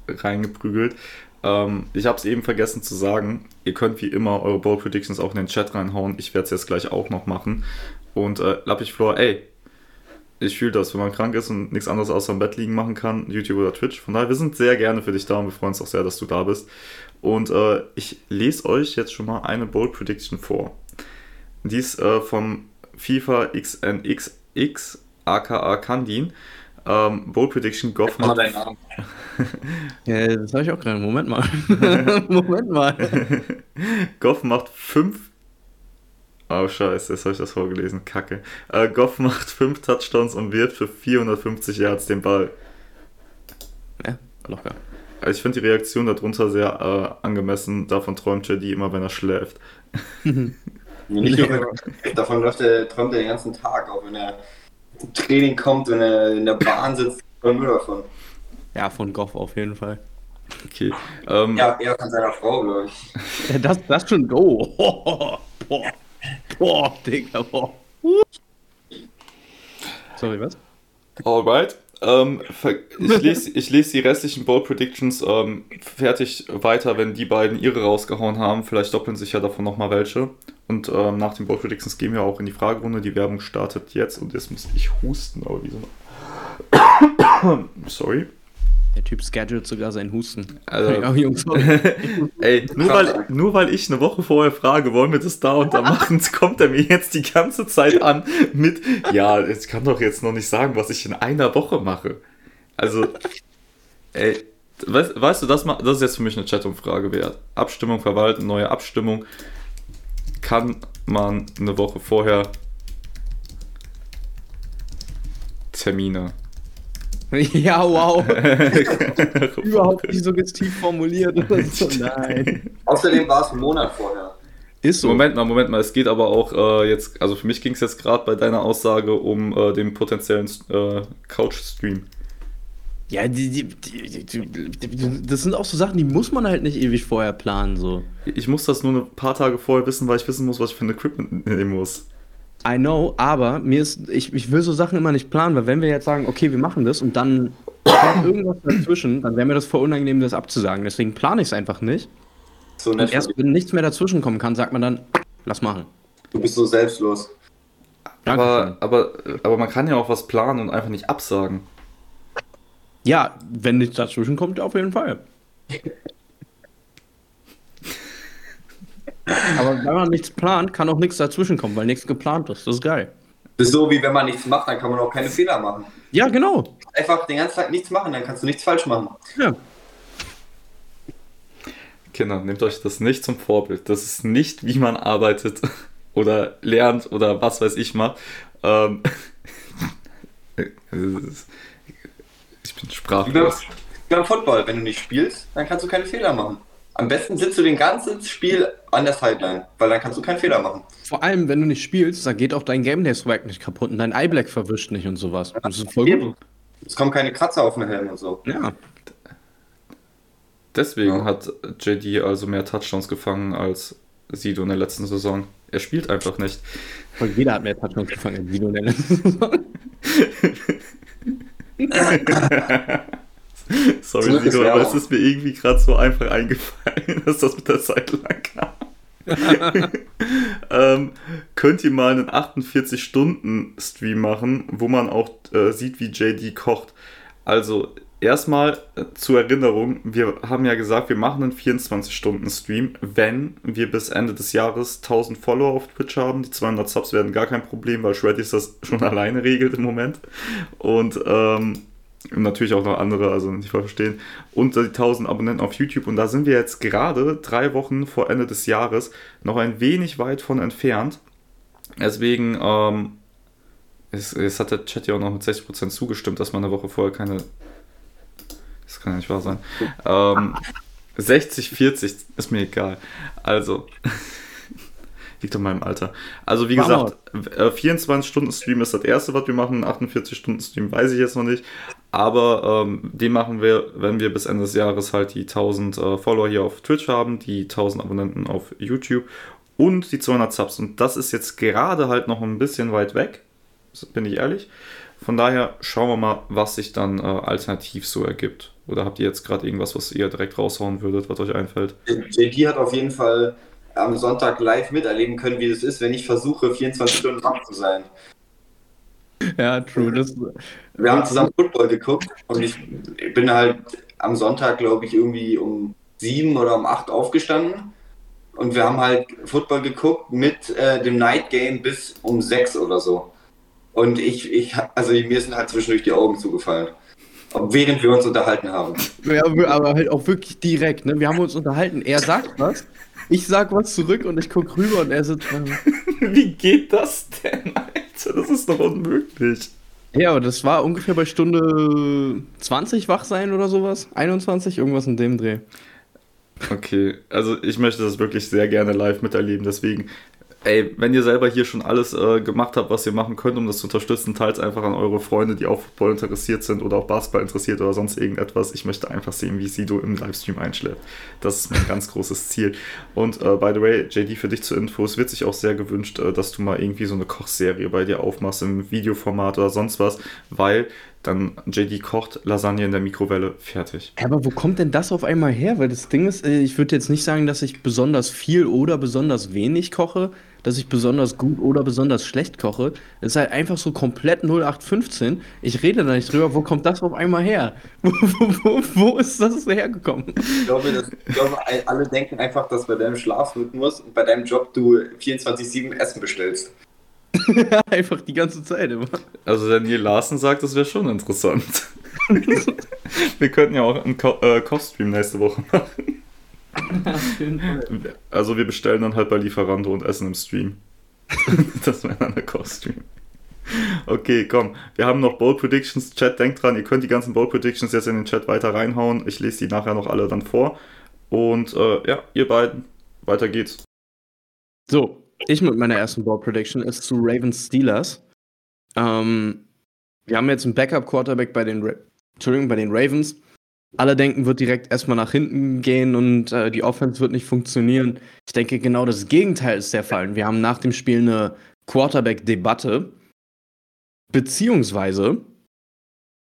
reingeprügelt. Ähm, ich habe es eben vergessen zu sagen. Ihr könnt wie immer eure Bold Predictions auch in den Chat reinhauen. Ich werde es jetzt gleich auch noch machen. Und äh, Lappich Floor, ey, ich fühle das, wenn man krank ist und nichts anderes außer im Bett liegen machen kann, YouTube oder Twitch. Von daher, wir sind sehr gerne für dich da und wir freuen uns auch sehr, dass du da bist. Und äh, ich lese euch jetzt schon mal eine Bold Prediction vor. Die ist äh, vom FIFA XNXX, aka Kandin. Ähm, Bold Prediction, Goff macht. ja, das habe ich auch gerade. Moment mal. Moment mal. Goff macht 5 Oh, scheiße, jetzt habe ich das vorgelesen. Kacke. Äh, Goff macht 5 Touchdowns und wirft für 450 Yards den Ball. Ja, locker. Also ich finde die Reaktion darunter sehr äh, angemessen. Davon träumt JD immer, wenn er schläft. Nicht nur, davon läuft er, träumt er den ganzen Tag, auch wenn er zum Training kommt, wenn er in der Bahn sitzt, träumt er davon. Ja, von Goff auf jeden Fall. Okay. Ähm, ja, eher von seiner Frau, glaube ich. Ja, das, das schon go. Boah. Boah, Digga, boah. Sorry, was? Alright. Ähm, ich, lese, ich lese die restlichen Bold Predictions ähm, fertig weiter, wenn die beiden ihre rausgehauen haben. Vielleicht doppeln sich ja davon nochmal welche. Und ähm, nach den Bold Predictions gehen wir auch in die Fragerunde. Die Werbung startet jetzt und jetzt muss ich husten, aber wieso? Sorry. Der Typ schedult sogar seinen Husten. Also, ja, Jungs, ey, nur weil, nur weil ich eine Woche vorher frage, wollen wir das da und da machen, kommt er mir jetzt die ganze Zeit an mit, ja, ich kann doch jetzt noch nicht sagen, was ich in einer Woche mache. Also, ey, weißt, weißt du, das, das ist jetzt für mich eine Chat-Umfrage wert. Abstimmung verwalten, neue Abstimmung. Kann man eine Woche vorher Termine Ja, wow. Überhaupt nicht suggestiv formuliert so. Nein. Außerdem war es ein Monat vorher. Ist so. Moment mal, Moment mal. Es geht aber auch äh, jetzt, also für mich ging es jetzt gerade bei deiner Aussage um äh, den potenziellen äh, Couch-Stream. Ja, die, die, die, das sind auch so Sachen, die muss man halt nicht ewig vorher planen. So. Ich muss das nur ein paar Tage vorher wissen, weil ich wissen muss, was ich für ein Equipment nehmen muss. I know, aber mir ist, ich, ich will so Sachen immer nicht planen, weil wenn wir jetzt sagen, okay, wir machen das und dann kommt irgendwas dazwischen, dann wäre mir das voll unangenehm, das abzusagen. Deswegen plane ich es einfach nicht. So und erst wenn nichts mehr dazwischen kommen kann, sagt man dann, lass machen. Du bist so selbstlos. Aber, aber, aber man kann ja auch was planen und einfach nicht absagen. Ja, wenn nichts dazwischen kommt, auf jeden Fall. Aber wenn man nichts plant, kann auch nichts dazwischenkommen, weil nichts geplant ist. Das ist geil. Das ist so, wie wenn man nichts macht, dann kann man auch keine Fehler machen. Ja, genau. Einfach den ganzen Tag nichts machen, dann kannst du nichts falsch machen. Ja. Kinder, nehmt euch das nicht zum Vorbild. Das ist nicht, wie man arbeitet oder lernt oder was weiß ich mal. Ähm, ich bin sprachlos. beim Football, wenn du nicht spielst, dann kannst du keine Fehler machen. Am besten sitzt du den ganzen Spiel an der Sideline, weil dann kannst du keinen Fehler machen. Vor allem, wenn du nicht spielst, dann geht auch dein Game Day Swag nicht kaputt und dein Eye Black verwischt nicht und sowas. Das ist voll gut. Es kommen keine Kratzer auf den Helm und so. Ja. Deswegen Ja. hat JD also mehr Touchdowns gefangen als Sido in der letzten Saison. Er spielt einfach nicht. Weil jeder hat mehr Touchdowns gefangen als Sido in der letzten Saison. Sorry, Zurück Sido, aber es ist mir irgendwie gerade so einfach eingefallen, dass das mit der Sideline kam. ähm, könnt ihr mal einen 48-Stunden-Stream machen, wo man auch äh, sieht, wie JD kocht. Also erstmal äh, zur Erinnerung, wir haben ja gesagt, wir machen einen 24-Stunden-Stream, wenn wir bis Ende des Jahres 1000 Follower auf Twitch haben. Die 200 Subs werden gar kein Problem, weil Shreddies das schon alleine regelt im Moment. Und ähm, und natürlich auch noch andere, also nicht verstehen. Und die 1000 Abonnenten auf YouTube. Und da sind wir jetzt gerade drei Wochen vor Ende des Jahres noch ein wenig weit von entfernt. Deswegen, ähm, es, es hat der Chat ja auch noch mit 60% zugestimmt, dass man eine Woche vorher keine. Das kann ja nicht wahr sein. Ähm, 60, 40 ist mir egal. Also. Liegt an meinem Alter. Also wie Vamos. gesagt, äh, 24-Stunden-Stream ist das erste, was wir machen. 48-Stunden-Stream weiß ich jetzt noch nicht. Aber ähm, den machen wir, wenn wir bis Ende des Jahres halt die 1000 äh, Follower hier auf Twitch haben, die 1000 Abonnenten auf YouTube und die 200 Subs. Und das ist jetzt gerade halt noch ein bisschen weit weg, bin ich ehrlich. Von daher schauen wir mal, was sich dann äh, alternativ so ergibt. Oder habt ihr jetzt gerade irgendwas, was ihr direkt raushauen würdet, was euch einfällt? JD hat auf jeden Fall am Sonntag live miterleben können, wie es ist, wenn ich versuche, 24 Stunden wach zu sein. Ja, true. Das, Wir haben zusammen Football geguckt und ich bin halt am Sonntag, glaube ich, irgendwie um sieben oder um acht aufgestanden. Und wir haben halt Football geguckt mit äh, dem Night Game bis um sechs oder so. Und ich, ich, also mir sind halt zwischendurch die Augen zugefallen. Während wir uns unterhalten haben. ja, aber halt auch wirklich direkt, ne? Wir haben uns unterhalten. Er sagt was, ich sag was zurück und ich guck rüber und er sitzt. Wie geht das denn, Alter? Das ist doch unmöglich. ja, aber das war ungefähr bei Stunde 20 wach sein oder sowas. 21, irgendwas in dem Dreh. Okay, also ich möchte das wirklich sehr gerne live miterleben, deswegen, ey, wenn ihr selber hier schon alles äh, gemacht habt, was ihr machen könnt, um das zu unterstützen, teilt einfach an eure Freunde, die auch Football interessiert sind oder auch Basketball interessiert oder sonst irgendetwas. Ich möchte einfach sehen, wie Sido im Livestream einschläft. Das ist mein ganz großes Ziel. Und äh, by the way, JD, für dich zur Info, es wird sich auch sehr gewünscht, äh, dass du mal irgendwie so eine Kochserie bei dir aufmachst im Videoformat oder sonst was, weil dann JD kocht Lasagne in der Mikrowelle, fertig. Aber wo kommt denn das auf einmal her? Weil das Ding ist, äh, ich würde jetzt nicht sagen, dass ich besonders viel oder besonders wenig koche, dass ich besonders gut oder besonders schlecht koche. Es ist halt einfach so komplett 0815. Ich rede da nicht drüber, wo kommt das auf einmal her? Wo, wo, wo, wo ist das hergekommen? Ich glaube, dass, ich glaube, alle denken einfach, dass bei deinem Schlafrhythmus und bei deinem Job du 24-7 Essen bestellst. einfach die ganze Zeit immer. Also Neil Larsen sagt, das wäre schon interessant. Wir könnten ja auch einen Ko äh, Kochstream nächste Woche machen. Also wir bestellen dann halt bei Lieferando und essen im Stream. das wäre dann der Kochstream. Okay, komm. Wir haben noch Bold Predictions. Chat, denkt dran, ihr könnt die ganzen Bold Predictions jetzt in den Chat weiter reinhauen. Ich lese die nachher noch alle dann vor. Und äh, ja, ihr beiden, weiter geht's. So, ich mit meiner ersten Ball Prediction ist zu Ravens Steelers. Ähm, wir haben jetzt einen Backup-Quarterback bei den, Ra bei den Ravens. Alle denken, wird direkt erstmal nach hinten gehen und äh, die Offense wird nicht funktionieren. Ich denke, genau das Gegenteil ist der Fall. Wir haben nach dem Spiel eine Quarterback-Debatte, beziehungsweise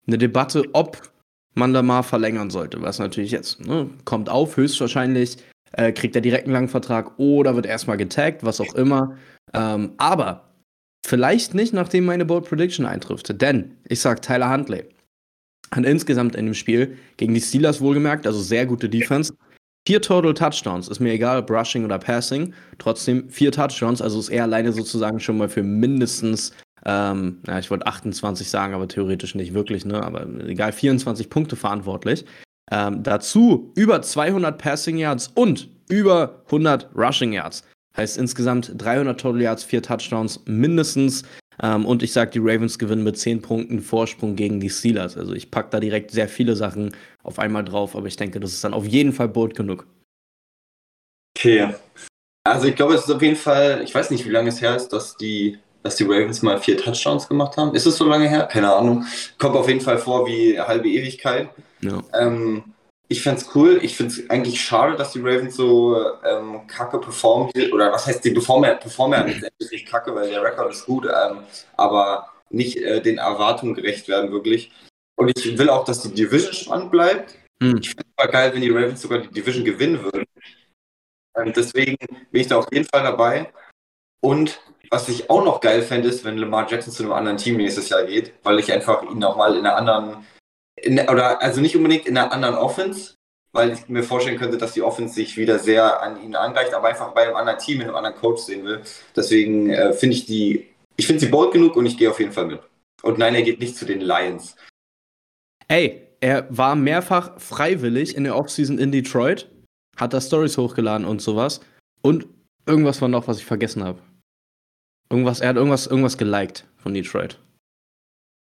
eine Debatte, ob man Lamar verlängern sollte, was natürlich jetzt ne, kommt auf, höchstwahrscheinlich äh, kriegt er direkt einen langen Vertrag oder wird erstmal getaggt, was auch immer. Ähm, aber vielleicht nicht, nachdem meine Bold Prediction eintrifft. Denn ich sag Tyler Huntley hat insgesamt in dem Spiel gegen die Steelers wohlgemerkt, also sehr gute Defense. Vier Total Touchdowns, ist mir egal, ob Rushing oder Passing. Trotzdem vier Touchdowns, also ist er alleine sozusagen schon mal für mindestens, ähm, ja, ich wollte 28 sagen, aber theoretisch nicht wirklich, ne? Aber egal, 24 Punkte verantwortlich. Ähm, dazu über 200 Passing Yards und über 100 Rushing Yards. Heißt insgesamt 300 Total Yards, 4 Touchdowns mindestens. Ähm, und ich sage, die Ravens gewinnen mit 10 Punkten Vorsprung gegen die Steelers. Also ich packe da direkt sehr viele Sachen auf einmal drauf, aber ich denke, das ist dann auf jeden Fall bold genug. Okay. Also ich glaube, es ist auf jeden Fall, ich weiß nicht, wie lange es her ist, dass die, dass die Ravens mal vier Touchdowns gemacht haben. Ist es so lange her? Keine Ahnung. Kommt auf jeden Fall vor wie halbe Ewigkeit. Ja. Ähm, ich fände es cool. Ich finde es eigentlich schade, dass die Ravens so ähm, kacke performen. Oder was heißt, die performen, performen ja letztendlich nicht kacke, weil der Rekord ist gut, ähm, aber nicht äh, den Erwartungen gerecht werden, wirklich. Und ich will auch, dass die Division spannend bleibt. Hm. Ich finde es geil, wenn die Ravens sogar die Division gewinnen würden. Ähm, deswegen bin ich da auf jeden Fall dabei. Und was ich auch noch geil fände, ist, wenn Lamar Jackson zu einem anderen Team nächstes Jahr geht, weil ich einfach ihn nochmal in einer anderen, in, oder also nicht unbedingt in einer anderen Offense, weil ich mir vorstellen könnte, dass die Offense sich wieder sehr an ihn angleicht, aber einfach bei einem anderen Team, mit einem anderen Coach sehen will. Deswegen äh, finde ich die, ich finde sie bold genug und ich gehe auf jeden Fall mit. Und nein, er geht nicht zu den Lions. Ey, er war mehrfach freiwillig in der Offseason in Detroit, hat da Stories hochgeladen und sowas. Und irgendwas war noch, was ich vergessen habe. Irgendwas, er hat irgendwas, irgendwas geliked von Detroit.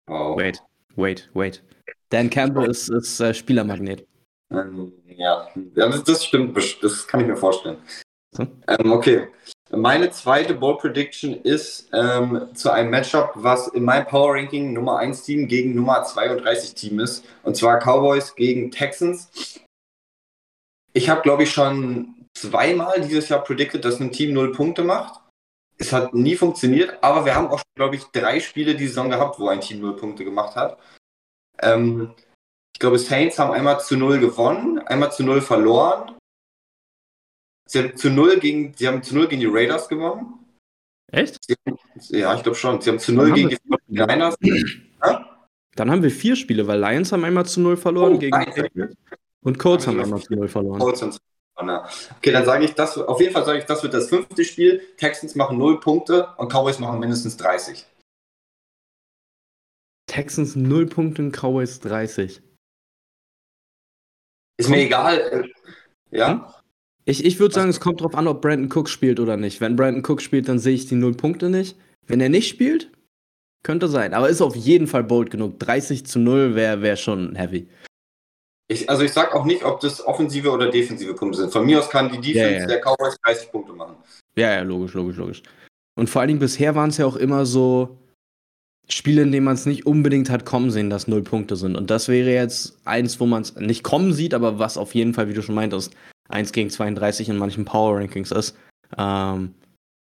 Wow. Wait, wait, wait. Dan Campbell ist, ist äh, Spielermagnet. Ähm, ja, das, das stimmt, das kann ich mir vorstellen. So. Ähm, okay. Meine zweite Bold Prediction ist ähm, zu einem Matchup, was in meinem Power Ranking Nummer 1 Team gegen Nummer 32 Team ist. Und zwar Cowboys gegen Texans. Ich habe, glaube ich, schon zweimal dieses Jahr predicted, dass ein Team null Punkte macht. Es hat nie funktioniert, aber wir haben auch, glaube ich, drei Spiele die Saison gehabt, wo ein Team null Punkte gemacht hat. Ähm, ich glaube, Saints haben einmal zu null gewonnen, einmal zu null verloren. Sie haben zu null gegen, sie haben zu null gegen die Raiders gewonnen. Echt? Haben, ja, ich glaube schon. Sie haben zu null gegen die Niners. Ja? Dann haben wir vier Spiele, weil Lions haben einmal zu null verloren Oh, gegen und Colts Haben haben einmal zu null verloren. Okay, dann sage ich das. Auf jeden Fall sage ich, das wird das fünfte Spiel. Texans machen null Punkte und Cowboys machen mindestens 30. Texans 0 Punkte und Cowboys 30. Ist mir egal. äh, Ja? Ich, ich würde sagen, es kommt drauf an, ob Brandon Cook spielt oder nicht. Wenn Brandon Cook spielt, dann sehe ich die 0 Punkte nicht. Wenn er nicht spielt, könnte sein. Aber ist auf jeden Fall bold genug. 30 zu 0 wäre wär schon heavy. Ich, also ich sage auch nicht, ob das offensive oder defensive Punkte sind. Von mir aus kann die Defense Ja, ja. der Cowboys 30 Punkte machen. Ja, ja, logisch, logisch, logisch. Und vor allen Dingen bisher waren es ja auch immer so Spiele, in denen man es nicht unbedingt hat kommen sehen, dass null Punkte sind. Und das wäre jetzt eins, wo man es nicht kommen sieht, aber was auf jeden Fall, wie du schon meintest, 1 gegen 32 in manchen Power Rankings ist. Ähm,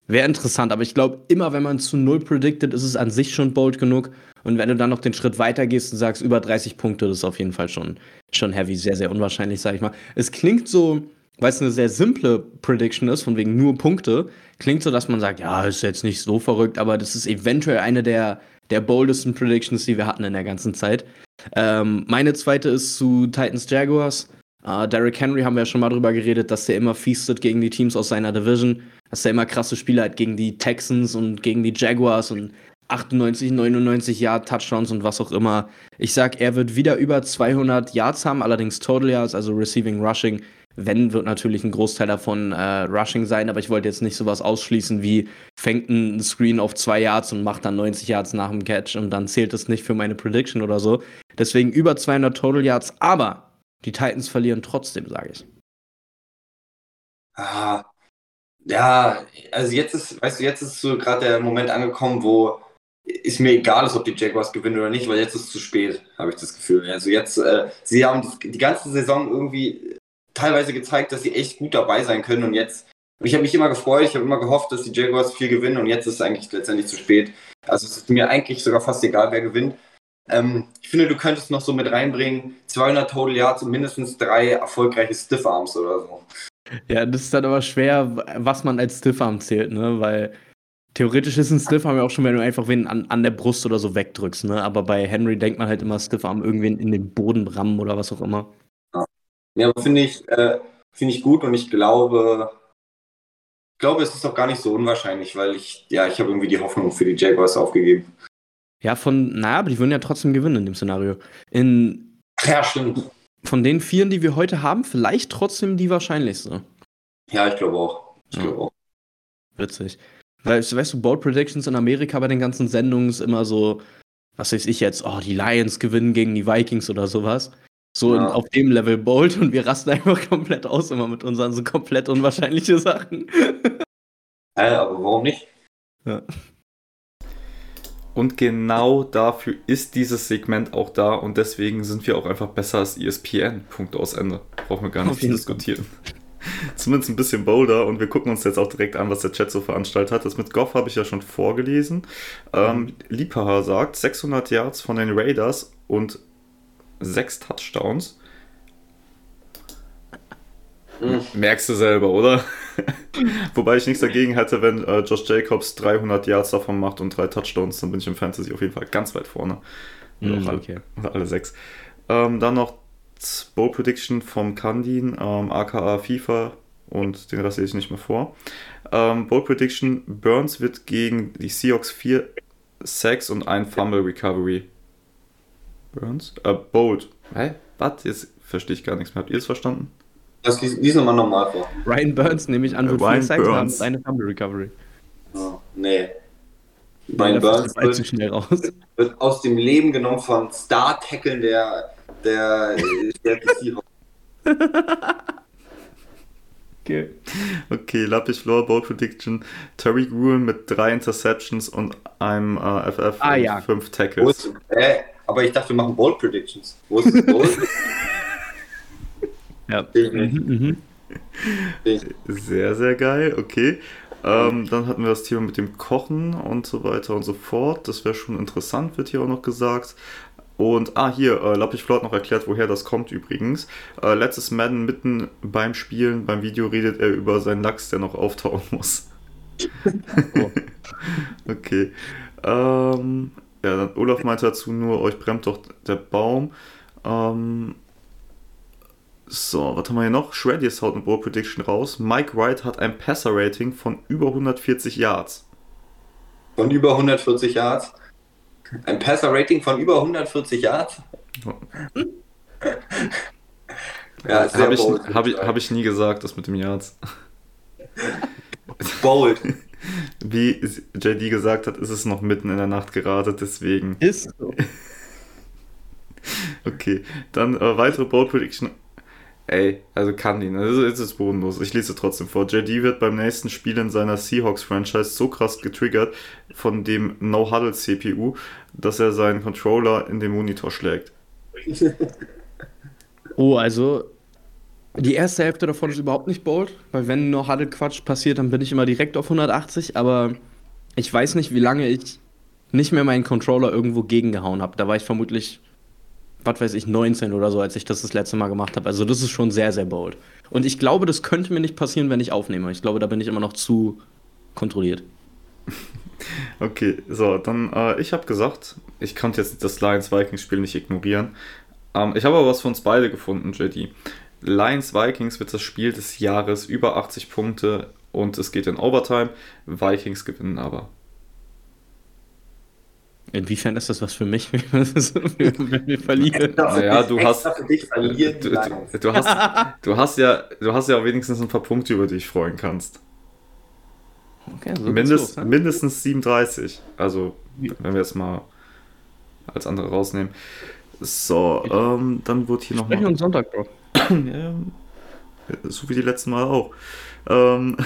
wäre interessant, aber ich glaube, immer wenn man zu null predicted, ist es an sich schon bold genug. Und wenn du dann noch den Schritt weiter gehst und sagst, über 30 Punkte, das ist auf jeden Fall schon, schon heavy, sehr, sehr unwahrscheinlich, sag ich mal. Es klingt so, weil es eine sehr simple Prediction ist, von wegen nur Punkte, klingt so, dass man sagt, ja, ist jetzt nicht so verrückt, aber das ist eventuell eine der, der boldesten Predictions, die wir hatten in der ganzen Zeit. Ähm, meine zweite ist zu Titans Jaguars. Äh, Derrick Henry haben wir ja schon mal drüber geredet, dass der immer feastet gegen die Teams aus seiner Division, dass der immer krasse Spiele hat gegen die Texans und gegen die Jaguars und 98, 99 Yard Touchdowns und was auch immer. Ich sag, er wird wieder über 200 Yards haben, allerdings Total Yards, also Receiving, Rushing. Wenn, wird natürlich ein Großteil davon äh, Rushing sein, aber ich wollte jetzt nicht sowas ausschließen wie fängt ein Screen auf zwei Yards und macht dann 90 Yards nach dem Catch und dann zählt es nicht für meine Prediction oder so. Deswegen über 200 Total Yards, aber die Titans verlieren trotzdem, sage ich. Ah, ja, also jetzt ist, weißt du, jetzt ist so gerade der Moment angekommen, wo ist mir egal ist, ob die Jaguars gewinnen oder nicht, weil jetzt ist es zu spät, habe ich das Gefühl. Also jetzt, äh, sie haben die ganze Saison irgendwie teilweise gezeigt, dass sie echt gut dabei sein können und jetzt, ich habe mich immer gefreut, ich habe immer gehofft, dass die Jaguars viel gewinnen und jetzt ist es eigentlich letztendlich zu spät. Also es ist mir eigentlich sogar fast egal, wer gewinnt. Ähm, ich finde, du könntest noch so mit reinbringen, 200 Total Yards und mindestens drei erfolgreiche Stiff Arms oder so. Ja, das ist dann aber schwer, was man als Stiffarm zählt, ne? Weil theoretisch ist ein Stiffarm ja auch schon, wenn du einfach wen an, an der Brust oder so wegdrückst, ne? Aber bei Henry denkt man halt immer Stiffarm irgendwen in den Boden rammen oder was auch immer. Ja, finde ich, äh, finde ich gut und ich glaube, ich glaube, es ist doch gar nicht so unwahrscheinlich, weil ich, ja, ich habe irgendwie die Hoffnung für die Jaguars aufgegeben. Ja, von, naja, aber die würden ja trotzdem gewinnen in dem Szenario. In, Ja, stimmt. von den Vieren, die wir heute haben, vielleicht trotzdem die wahrscheinlichste. Ja, ich glaube auch. Ich Ja. glaube auch. Witzig. Weißt, weißt du, Bold Predictions in Amerika bei den ganzen Sendungen ist immer so, was weiß ich jetzt, oh, die Lions gewinnen gegen die Vikings oder sowas. So Ja. in, auf dem Level bold und wir rasten einfach komplett aus immer mit unseren so komplett unwahrscheinliche Sachen. Äh, aber warum nicht? Und genau dafür ist dieses Segment auch da und deswegen sind wir auch einfach besser als ESPN. Punkt aus Ende. Brauchen wir gar nicht zu diskutieren. Zumindest ein bisschen bolder und wir gucken uns jetzt auch direkt an, was der Chat so veranstaltet hat. Das mit Goff habe ich ja schon vorgelesen. Ähm, Liebhaber sagt 600 Yards von den Raiders und 6 Touchdowns. Hm. Merkst du selber, oder? Wobei ich nichts dagegen hätte, wenn äh, Josh Jacobs 300 Yards davon macht und drei Touchdowns, dann bin ich im Fantasy auf jeden Fall ganz weit vorne. Mhm, auch alle, okay. alle sechs. Ähm, dann noch Bowl Prediction vom Kandin, ähm, aka FIFA und den Rest lese ich nicht mehr vor. Ähm, Bowl Prediction: Burns wird gegen die Seahawks 4 Sacks und ein Fumble Recovery. Burns? Äh, Bold. Hä? Was? Jetzt verstehe ich gar nichts mehr. Habt ihr es verstanden? Das lies, lies nochmal normal vor. Ryan Burns nehme ich an, wird Ryan vier Sacks haben, Burns. seine Fumble Recovery. Ja, nee. Ryan Burns zu wird, schnell raus. wird aus dem Leben genommen von Star-Tackeln der, der, der. Okay. Okay, Lappich Floor Bowl Prediction: Terry Gruen mit drei Interceptions und einem äh, FF Ah, und ja. fünf Tackles. ist, äh, aber ich dachte, wir machen Bold Predictions. Wo ist das Bold? Ja. Mhm, mhm. Sehr, sehr geil, okay. Ähm, dann hatten wir das Thema mit dem Kochen und so weiter und so fort. Das wäre schon interessant, wird hier auch noch gesagt. Und, ah, hier, äh, Lappich Flo hat noch erklärt, woher das kommt übrigens. Äh, letztes Madden mitten beim Spielen, beim Video redet er über seinen Lachs, der noch auftauen muss. Oh. Okay. Ähm, ja, dann Olaf meinte dazu nur, euch brennt doch der Baum. Ähm, so, was haben wir hier noch? Shreddies haut eine Bowl Prediction raus. Mike Wright hat ein Passer-Rating von über 140 Yards. Von über 140 Yards. Ein Passer-Rating von über 140 Yards. Ja, sehr Habe ich, hab ich, hab ich nie gesagt, das mit dem Yards. bold. Wie JD gesagt hat, ist es noch mitten in der Nacht gerade, deswegen. Ist so. Okay, dann äh, weitere Bold Prediction. Ey, also kann die, ne? Das ist, das ist bodenlos. Ich lese trotzdem vor. JD wird beim nächsten Spiel in seiner Seahawks-Franchise so krass getriggert von dem No-Huddle-CPU, dass er seinen Controller in den Monitor schlägt. Oh, also die erste Hälfte davon ist überhaupt nicht bold, weil wenn noch Huddle Quatsch passiert, dann bin ich immer direkt auf 180, aber ich weiß nicht, wie lange ich nicht mehr meinen Controller irgendwo gegengehauen habe. Da war ich vermutlich, was weiß ich, 19 oder so, als ich das das letzte Mal gemacht habe. Also das ist schon sehr, sehr bold. Und ich glaube, das könnte mir nicht passieren, wenn ich aufnehme. Ich glaube, da bin ich immer noch zu kontrolliert. Okay, so, dann, äh, ich habe gesagt, ich konnte jetzt das Lions-Vikings-Spiel nicht ignorieren. Ähm, ich habe aber was für uns beide gefunden, JD. Lions-Vikings wird das Spiel des Jahres, über 80 Punkte und es geht in Overtime. Vikings gewinnen aber. Inwiefern ist das was für mich, wenn wir verlieren? Naja, du hast- verlieren. Du, du, du, hast, du, hast ja, du hast ja auch wenigstens ein paar Punkte, über die ich freuen kannst. Okay, so Mindest, los, ne? mindestens 37. Also, wenn wir es mal als andere rausnehmen. So, ähm, dann wurde hier noch Sprechen mal, uns Sonntag, Bro. ja, so wie die letzten Mal auch. Ähm,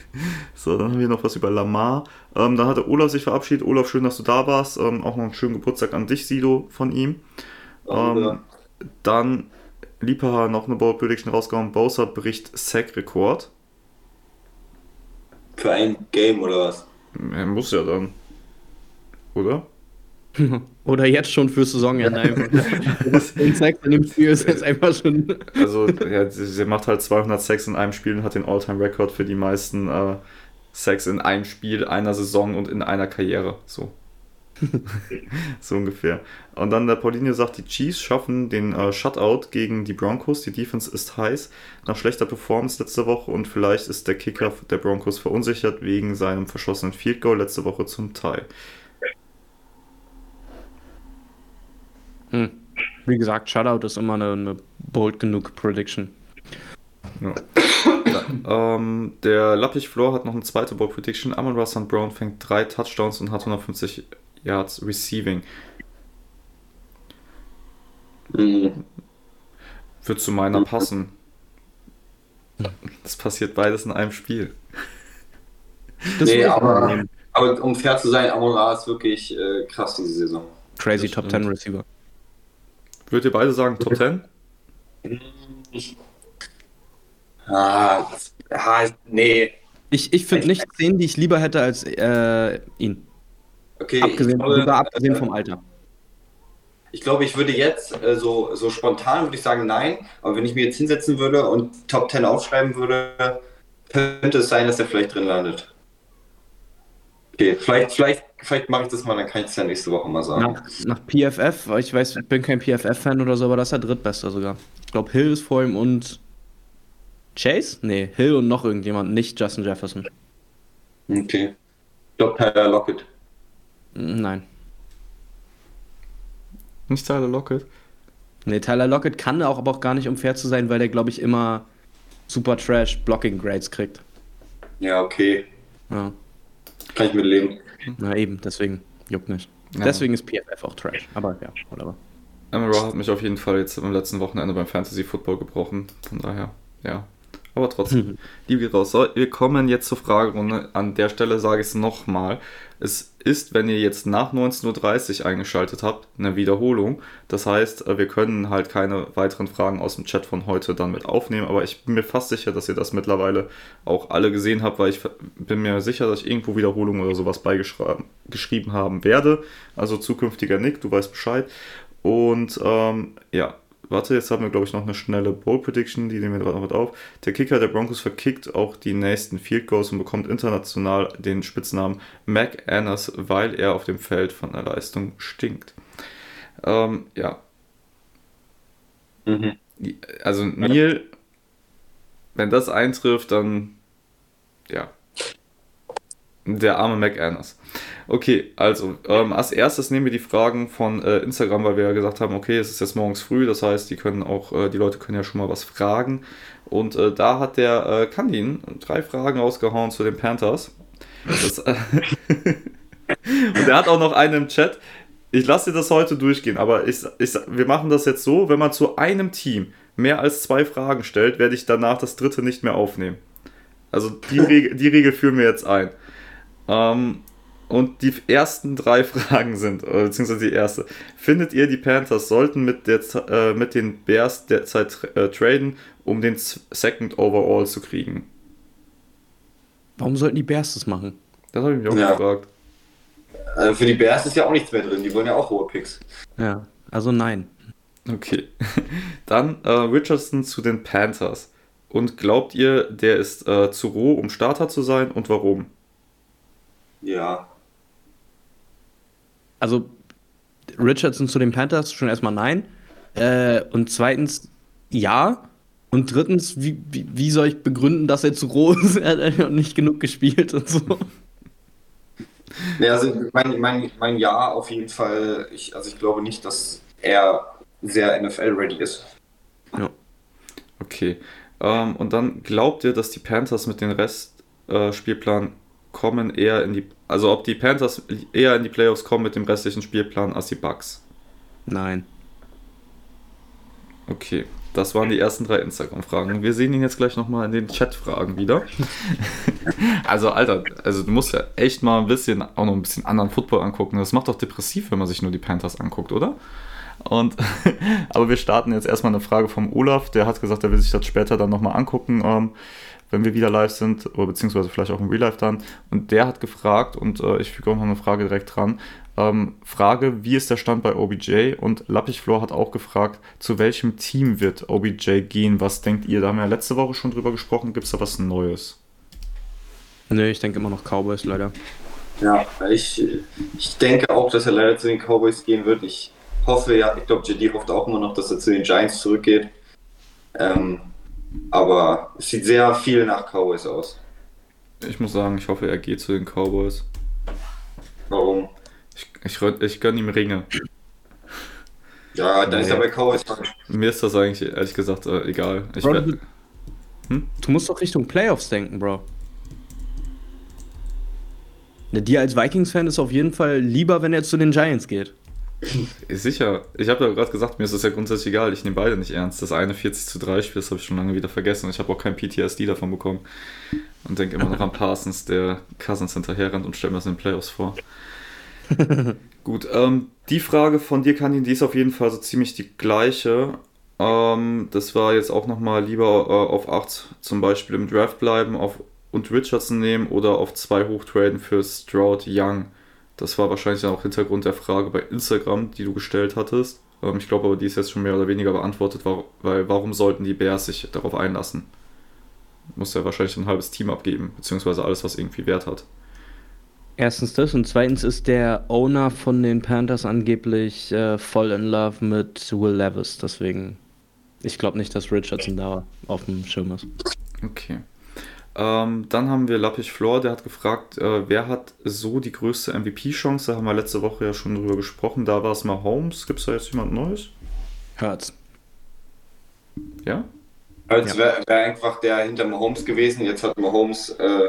so, dann haben wir noch was über Lamar. Ähm, dann hatte Olaf sich verabschiedet. Olaf, schön, dass du da warst. Ähm, auch noch einen schönen Geburtstag an dich, Sido, von ihm. Ähm, dann Liebhaber noch eine Bold Prediction rausgehauen. Bowser bricht Sack-Rekord. Für ein Game oder was? Er muss ja dann. Oder? Oder jetzt schon für Saisonende einfach. Den Sex in dem Spiel ist jetzt einfach schon. Also, ja, sie, macht halt 200 Sacks in einem Spiel und hat den All-Time-Record für die meisten äh, Sacks in einem Spiel, einer Saison und in einer Karriere. So. so ungefähr. Und dann der Paulinho sagt, die Chiefs schaffen den äh, Shutout gegen die Broncos. Die Defense ist heiß nach schlechter Performance letzte Woche und vielleicht ist der Kicker der Broncos verunsichert wegen seinem verschossenen Field Goal letzte Woche zum Teil. Hm. Wie gesagt, Shutout ist immer eine, eine bold genug Prediction. Ja. Ähm, der Lappich Floor hat noch eine zweite Ball Prediction. Amon Russell Brown fängt drei Touchdowns und hat 150 Yards Receiving. Mhm. Wird zu meiner passen. Das passiert beides in einem Spiel. Das Nee, aber-. Aber um fair zu sein, Amon Ra ist wirklich äh, krass diese Saison. Crazy das Top stimmt. 10 Receiver. Würdet ihr beide sagen Top 10? Ah, ah nee. Ich, ich finde nicht zehn, die ich lieber hätte als äh, ihn. Okay, Abgesehen, ich glaube, sogar abgesehen vom Alter. Ich glaube, ich würde jetzt äh, so, so spontan würde ich sagen nein, aber wenn ich mir jetzt hinsetzen würde und Top 10 aufschreiben würde, könnte es sein, dass er vielleicht drin landet. Okay, vielleicht, vielleicht, vielleicht mache ich das mal, dann kann ich es ja nächste Woche mal sagen. Nach, nach PFF, weil ich weiß, ich bin kein PFF-Fan oder so, aber das ist der drittbeste sogar. Ich glaube, Hill ist vor ihm und Chase? Nee, Hill und noch irgendjemand, nicht Justin Jefferson. Okay. Ich glaube, Tyler Lockett. Nein. Nicht Tyler Lockett? Nee, Tyler Lockett kann auch, aber auch gar nicht, um fair zu sein, weil der, glaube ich, immer super Trash Blocking Grades kriegt. Ja, okay. Ja, Kann ich mitleben. na eben, deswegen juckt nicht. Ja. Deswegen ist PFF auch Trash. Aber ja, whatever. Amon Ra hat mich auf jeden Fall jetzt am letzten Wochenende beim Fantasy Football gebrochen. Von daher, ja. Aber trotzdem, Liebe geht raus. So, wir kommen jetzt zur Fragerunde. An der Stelle sage ich es nochmal. Es ist, wenn ihr jetzt nach 19.30 Uhr eingeschaltet habt, eine Wiederholung. Das heißt, äh, wir können halt keine weiteren Fragen aus dem Chat von heute dann mit aufnehmen. Aber ich bin mir fast sicher, dass ihr das mittlerweile auch alle gesehen habt, weil ich bin mir sicher, dass ich irgendwo Wiederholungen oder sowas beigeschrieben geschrieben haben werde. Also zukünftiger Nick, du weißt Bescheid. Und ähm, ja, warte, jetzt haben wir, glaube ich, noch eine schnelle Bowl Prediction, die nehmen wir gerade noch mit auf. Der Kicker der Broncos verkickt auch die nächsten Field Goals und bekommt international den Spitznamen Mac Annas, weil er auf dem Feld von der Leistung stinkt. Ähm, ja, Mhm. also Neil, wenn das eintrifft, dann ja. Der arme Mac Annas. Okay, also ähm, als erstes nehmen wir die Fragen von äh, Instagram, weil wir ja gesagt haben, okay, es ist jetzt morgens früh, das heißt, die können auch, äh, die Leute können ja schon mal was fragen. Und äh, da hat der äh, Kandin drei Fragen rausgehauen zu den Panthers. Das, äh, und er hat auch noch einen im Chat. Ich lasse dir das heute durchgehen, aber ich, ich, wir machen das jetzt so, wenn man zu einem Team mehr als zwei Fragen stellt, werde ich danach das dritte nicht mehr aufnehmen. Also die, Regel, die Regel führen wir jetzt ein. Ähm, und die ersten drei Fragen sind, äh, beziehungsweise die erste. Findet ihr, die Panthers sollten mit, der, äh, mit den Bears derzeit äh, traden, um den Second Overall zu kriegen? Warum sollten die Bears das machen? Das habe ich mich auch Ja. gefragt. Also für die Bears ist ja auch nichts mehr drin, die wollen ja auch hohe Picks. Ja, also nein. Okay. Dann äh, Richardson zu den Panthers. Und glaubt ihr, der ist äh, zu roh, um Starter zu sein und warum? Ja. Also Richardson zu den Panthers schon erstmal nein. Äh, und zweitens ja. Und drittens, wie, wie, wie soll ich begründen, dass er zu roh ist? Er hat ja nicht genug gespielt und so. Ja, also mein, mein, mein Ja auf jeden Fall. Ich, also ich glaube nicht, dass er sehr NFL-ready ist. Okay. Ähm, und dann glaubt ihr, dass die Panthers mit dem Restspielplan äh, Spielplan kommen eher in die. Also ob die Panthers eher in die Playoffs kommen mit dem restlichen Spielplan als die Bucks? Nein. Okay. Das waren die ersten drei Instagram-Fragen. Wir sehen ihn jetzt gleich nochmal in den Chat-Fragen wieder. also, Alter, also du musst ja echt mal ein bisschen, auch noch ein bisschen anderen Football angucken. Das macht doch depressiv, wenn man sich nur die Panthers anguckt, oder? Und, aber wir starten jetzt erstmal eine Frage vom Olaf. Der hat gesagt, er will sich das später dann nochmal angucken, ähm, wenn wir wieder live sind, oder beziehungsweise vielleicht auch im Real Life dann. Und der hat gefragt, und äh, ich füge auch noch eine Frage direkt dran. Ähm, Frage, wie ist der Stand bei OBJ? Und Lappichflor hat auch gefragt, zu welchem Team wird OBJ gehen? Was denkt ihr? Da haben wir ja letzte Woche schon drüber gesprochen. Gibt es da was Neues? Nee, ich denke immer noch Cowboys, leider. Ja, ich, ich denke auch, dass er leider zu den Cowboys gehen wird. Ich hoffe ja, ich glaube, JD hofft auch immer noch, dass er zu den Giants zurückgeht. Ähm, aber es sieht sehr viel nach Cowboys aus. Ich muss sagen, ich hoffe, er geht zu den Cowboys. Warum? Ich, ich, ich gönne ihm Ringe. Ja, dann ist er Nee. bei Cowboys. Mir ist das eigentlich ehrlich gesagt äh, egal. Ich Bro, du, Hm? Du musst doch Richtung Playoffs denken, Bro. Ne, dir als Vikings-Fan ist auf jeden Fall lieber, wenn er zu den Giants geht. Sicher. Ich habe ja gerade gesagt, mir ist das ja grundsätzlich egal. Ich nehme beide nicht ernst. Das eine 40 zu 3 Spiel, das habe ich schon lange wieder vergessen. Ich habe auch kein PTSD davon bekommen. Und denke immer noch an Parsons, der Cousins hinterher rennt und stellt mir das in den Playoffs vor. Gut, ähm, die Frage von dir, Kanin, die ist auf jeden Fall so ziemlich die gleiche. Ähm, das war jetzt auch nochmal lieber äh, auf 8 zum Beispiel im Draft bleiben auf, und Richardson nehmen oder auf 2 hochtraden für Stroud Young. Das war wahrscheinlich auch Hintergrund der Frage bei Instagram, die du gestellt hattest. Ähm, ich glaube aber, die ist jetzt schon mehr oder weniger beantwortet, weil warum sollten die Bears sich darauf einlassen? Muss ja wahrscheinlich ein halbes Team abgeben, beziehungsweise alles, was irgendwie Wert hat. Erstens das und zweitens ist der Owner von den Panthers angeblich äh, voll in love mit Will Levis, deswegen ich glaube nicht, dass Richardson da auf dem Schirm ist. Okay. Ähm, dann haben wir Lappich Floor, der hat gefragt, äh, wer hat so die größte MVP-Chance? Da haben wir letzte Woche ja schon drüber gesprochen. Da war es mal Holmes. Gibt es da jetzt jemand Neues? Hurts. Ja? Hurts ja. wäre wär einfach der hinter Mahomes gewesen. Jetzt hat Mahomes äh, ein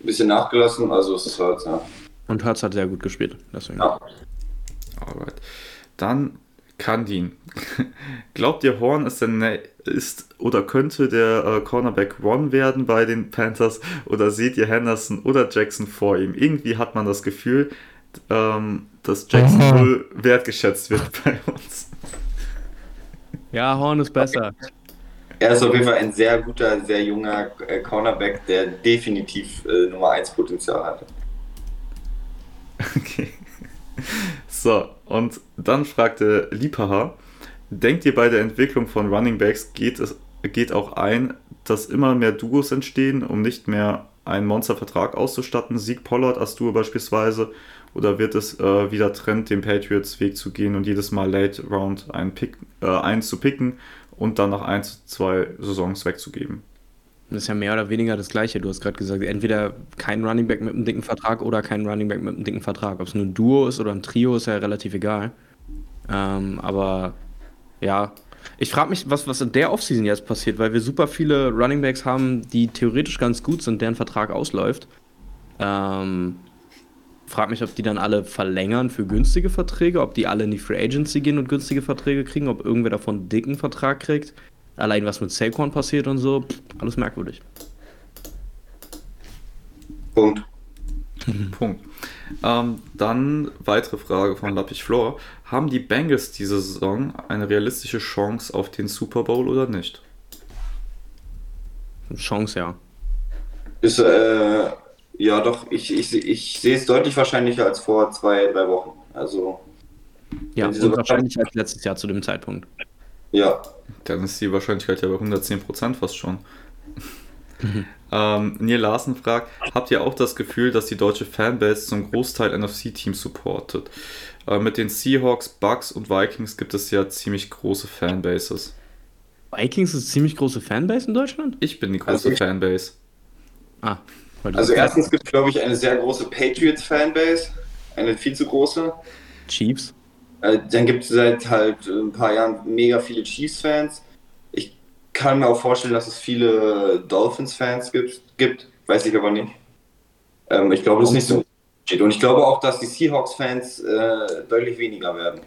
bisschen nachgelassen, also es ist Hurts, ja. Und Hurts hat sehr gut gespielt, deswegen. Ja. Alright. Dann Kandin. Glaubt ihr, Horn ist, der, ist oder könnte der äh, Cornerback One werden bei den Panthers oder seht ihr Henderson oder Jackson vor ihm? Irgendwie hat man das Gefühl, ähm, dass Jackson mhm. wohl wertgeschätzt wird bei uns. Ja, Horn ist besser. Er ist auf jeden Fall ein sehr guter, sehr junger äh, Cornerback, der definitiv äh, Nummer 1 Potenzial hatte. Okay. So, und dann fragte Liebhaber, denkt ihr bei der Entwicklung von Running Backs geht es geht auch ein, dass immer mehr Duos entstehen, um nicht mehr einen Monstervertrag auszustatten, Sieg Pollard als Duo beispielsweise, oder wird es äh, wieder Trend, den Patriots Weg zu gehen und jedes Mal Late Round einen, Pick, äh, einen zu picken und dann nach ein, zwei Saisons wegzugeben? Das ist ja mehr oder weniger das Gleiche. Du hast gerade gesagt, entweder kein Running Back mit einem dicken Vertrag oder kein Running Back mit einem dicken Vertrag. Ob es nur ein Duo ist oder ein Trio, ist ja relativ egal. Ähm, aber ja, ich frage mich, was, was in der Offseason jetzt passiert, weil wir super viele Running Backs haben, die theoretisch ganz gut sind, deren Vertrag ausläuft. Ähm, frag mich, ob die dann alle verlängern für günstige Verträge, ob die alle in die Free Agency gehen und günstige Verträge kriegen, ob irgendwer davon einen dicken Vertrag kriegt. Allein was mit Saquon passiert und so, alles merkwürdig. Punkt. Punkt. Ähm, dann weitere Frage von Lappich Floor. Haben die Bengals diese Saison eine realistische Chance auf den Super Bowl oder nicht? Chance, ja. Ist, äh, ja doch, ich, ich, ich sehe es deutlich wahrscheinlicher als vor zwei, drei Wochen. Also. Ja, und wahrscheinlich als letztes Jahr zu dem Zeitpunkt. Ja. Dann ist die Wahrscheinlichkeit ja bei 110% fast schon. Ähm, Neil Larsen fragt, habt ihr auch das Gefühl, dass die deutsche Fanbase zum Großteil NFC-Teams supportet? Äh, mit den Seahawks, Bucks und Vikings gibt es ja ziemlich große Fanbases. Vikings ist ziemlich große Fanbase in Deutschland? Ich bin die große also Fanbase. Ah. Also erstens gibt es, glaube ich, eine sehr große Patriots-Fanbase. Eine viel zu große. Chiefs? Äh, dann gibt es seit halt ein paar Jahren mega viele Chiefs-Fans. Ich kann mir auch vorstellen, dass es viele Dolphins-Fans gibt, gibt, weiß ich aber nicht. Ähm, ich glaube, das ist nicht so. Und ich glaube auch, dass die Seahawks-Fans äh, deutlich weniger werden.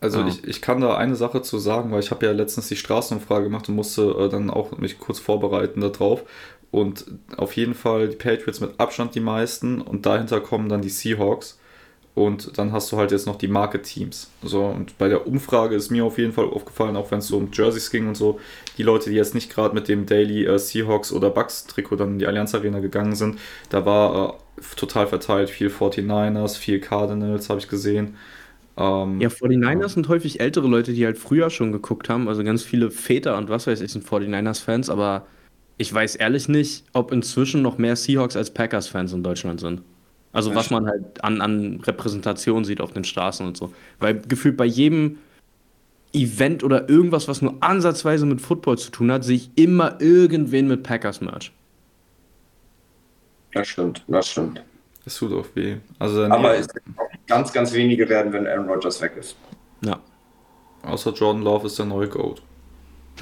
Also ja. ich, ich kann da eine Sache zu sagen, weil ich habe ja letztens die Straßenumfrage gemacht und musste äh, dann auch mich kurz vorbereiten darauf. Und auf jeden Fall die Patriots mit Abstand die meisten und dahinter kommen dann die Seahawks. Und dann hast du halt jetzt noch die Market-Teams. So, und bei der Umfrage ist mir auf jeden Fall aufgefallen, auch wenn es so um Jerseys ging und so, die Leute, die jetzt nicht gerade mit dem Daily äh, Seahawks oder Bucks-Trikot dann in die Allianz Arena gegangen sind, da war äh, total verteilt. Viel 49ers, viel Cardinals habe ich gesehen. Ähm, ja, 49ers ja. sind häufig ältere Leute, die halt früher schon geguckt haben. Also ganz viele Väter und was weiß ich sind 49ers-Fans, aber ich weiß ehrlich nicht, ob inzwischen noch mehr Seahawks als Packers-Fans in Deutschland sind. Also ja, was man halt an, an Repräsentation sieht auf den Straßen und so. Weil gefühlt bei jedem Event oder irgendwas, was nur ansatzweise mit Football zu tun hat, sehe ich immer irgendwen mit Packers-Merch. Das stimmt, das stimmt. Das tut auch weh. Also Aber es ganz, ganz wenige werden, wenn Aaron Rodgers weg ist. Ja. Außer Jordan Love ist der neue Goat.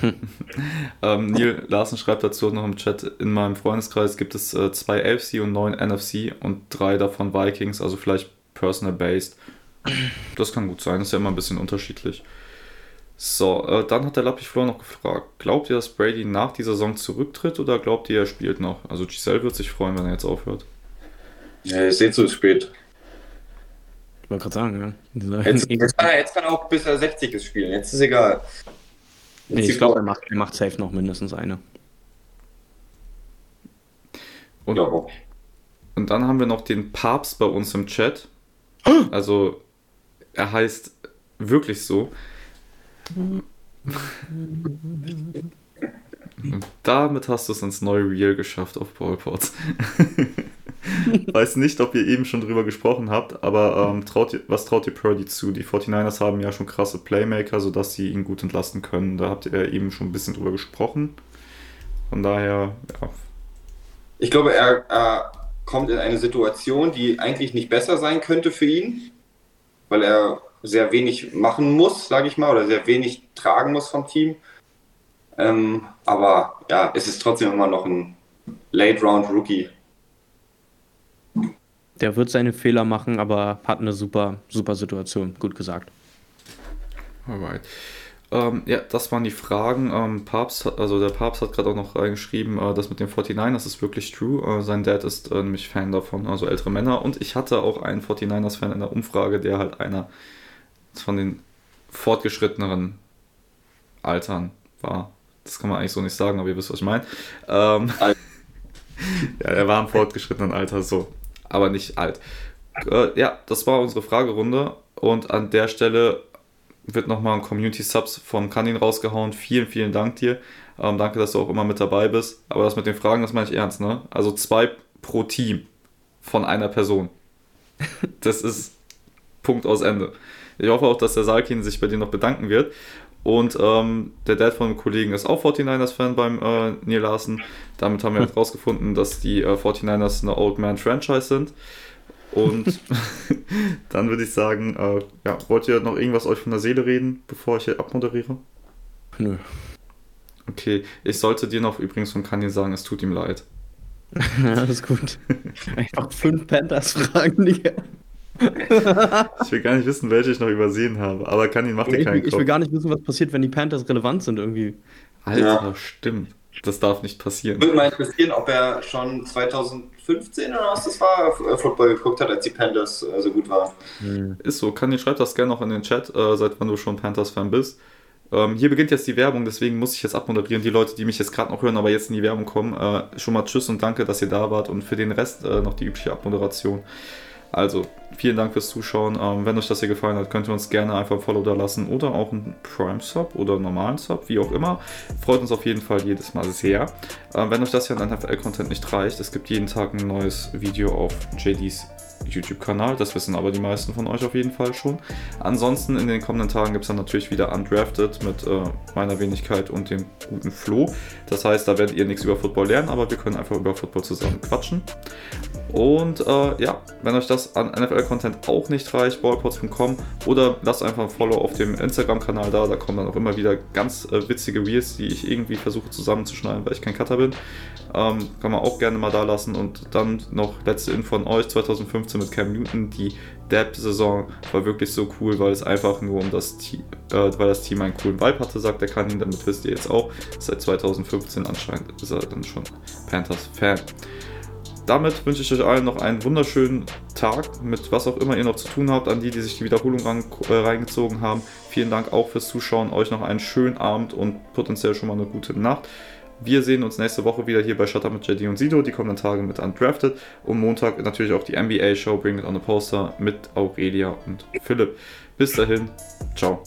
ähm, Neil Larsen schreibt dazu noch im Chat, in meinem Freundeskreis gibt es äh, zwei AFC und neun NFC und drei davon Vikings, also vielleicht personal based. Das kann gut sein, ist ja immer ein bisschen unterschiedlich. So, äh, dann hat der Lappich Flor noch gefragt, glaubt ihr, dass Brady nach dieser Saison zurücktritt oder glaubt ihr, er spielt noch? Also Giselle wird sich freuen, wenn er jetzt aufhört. Ja, ist eh zu spät. Ich wollte gerade sagen, ja. Jetzt, jetzt, kann er, jetzt kann er auch bis er 60 ist spielen, jetzt ist egal. Nee, ich glaube, er macht, er macht safe noch mindestens eine. Und, ja. und dann haben wir noch den Papst bei uns im Chat. Also, er heißt wirklich so. Und damit hast du es ins neue Real geschafft auf Ballports. Weiß nicht, ob ihr eben schon drüber gesprochen habt, aber ähm, traut ihr, was traut ihr Purdy zu? Die 49ers haben ja schon krasse Playmaker, sodass sie ihn gut entlasten können. Da habt ihr eben schon ein bisschen drüber gesprochen. Von daher, ja. Ich glaube, er, er kommt in eine Situation, die eigentlich nicht besser sein könnte für ihn, weil er sehr wenig machen muss, sage ich mal, oder sehr wenig tragen muss vom Team. Ähm, aber ja, es ist trotzdem immer noch ein Late-Round-Rookie. Der wird seine Fehler machen, aber hat eine super, super Situation. Gut gesagt. Alright. Ähm, ja, das waren die Fragen. Ähm, Papst, also der Papst hat gerade auch noch reingeschrieben, äh, das mit dem 49 das ist wirklich true. Äh, sein Dad ist äh, nämlich Fan davon, also ältere Männer. Und ich hatte auch einen 49ers-Fan in der Umfrage, der halt einer von den fortgeschritteneren Altern war. Das kann man eigentlich so nicht sagen, aber ihr wisst, was ich meine. Ähm, ja, er war im fortgeschrittenen Alter so aber nicht alt. Äh, ja, das war unsere Fragerunde und an der Stelle wird nochmal ein Community Subs von Kanin rausgehauen. Vielen, vielen Dank dir. Ähm, danke, dass du auch immer mit dabei bist. Aber das mit den Fragen, das meine ich ernst, ne? Also zwei pro Team von einer Person. Das ist Punkt aus Ende. Ich hoffe auch, dass der Salkin sich bei dir noch bedanken wird. Und ähm, der Dad von einem Kollegen ist auch 49ers-Fan beim äh, Neil Larsen. Damit haben wir halt rausgefunden, dass die äh, 49ers eine Old Man Franchise sind. Und dann würde ich sagen, äh, ja, wollt ihr noch irgendwas euch von der Seele reden, bevor ich hier abmoderiere? Nö. Okay, ich sollte dir noch übrigens von Kanye sagen, es tut ihm leid. Alles gut. Einfach fünf Panthers fragen, Digga ich will gar nicht wissen, welche ich noch übersehen habe. Aber kann ihn macht dir keinen Kopf. Ich will gar nicht wissen, was passiert, wenn die Panthers relevant sind irgendwie. Alter, ja. stimmt. Das darf nicht passieren. Würde mal interessieren, ob er schon 2015 oder was das war, äh, Football geguckt hat, als die Panthers äh, so gut waren. Hm. Ist so. Kann schreibt das gerne noch in den Chat, äh, seit wann du schon Panthers-Fan bist. Ähm, hier beginnt jetzt die Werbung, deswegen muss ich jetzt abmoderieren. Die Leute, die mich jetzt gerade noch hören, aber jetzt in die Werbung kommen, äh, schon mal Tschüss und danke, dass ihr da wart und für den Rest äh, noch die übliche Abmoderation. Also, vielen Dank fürs Zuschauen. Ähm, wenn euch das hier gefallen hat, könnt ihr uns gerne einfach ein Follow da lassen oder auch einen Prime-Sub oder einen normalen Sub, wie auch immer. Freut uns auf jeden Fall jedes Mal sehr. Ähm, wenn euch das hier an NFL-Content nicht reicht, es gibt jeden Tag ein neues Video auf JDs YouTube-Kanal. Das wissen aber die meisten von euch auf jeden Fall schon. Ansonsten in den kommenden Tagen gibt es dann natürlich wieder Undrafted mit äh, meiner Wenigkeit und dem guten Flo. Das heißt, da werdet ihr nichts über Football lernen, aber wir können einfach über Football zusammen quatschen. Und äh, ja, wenn euch das an NFL-Content auch nicht reicht, ballpods.com oder lasst einfach ein Follow auf dem Instagram-Kanal da. Da kommen dann auch immer wieder ganz äh, witzige Reels, die ich irgendwie versuche zusammenzuschneiden, weil ich kein Cutter bin. Ähm, kann man auch gerne mal da lassen. Und dann noch letzte Info von euch: 2015 mit Cam Newton. Die Depth-Saison war wirklich so cool, weil es einfach nur um das Team, äh, weil das Team einen coolen Vibe hatte, sagt der Kanin. Damit wisst ihr jetzt auch. Seit 2015 anscheinend ist er dann schon Panthers-Fan damit wünsche ich euch allen noch einen wunderschönen Tag mit was auch immer ihr noch zu tun habt. An die, die sich die Wiederholung ran, äh, reingezogen haben. Vielen Dank auch fürs Zuschauen. Euch noch einen schönen Abend und potenziell schon mal eine gute Nacht. Wir sehen uns nächste Woche wieder hier bei Shut Up mit JD und Sido, die kommenden Tage mit Undrafted. Und Montag natürlich auch die NBA-Show Bring It on the Poster mit Aurelia und Philipp. Bis dahin, ciao.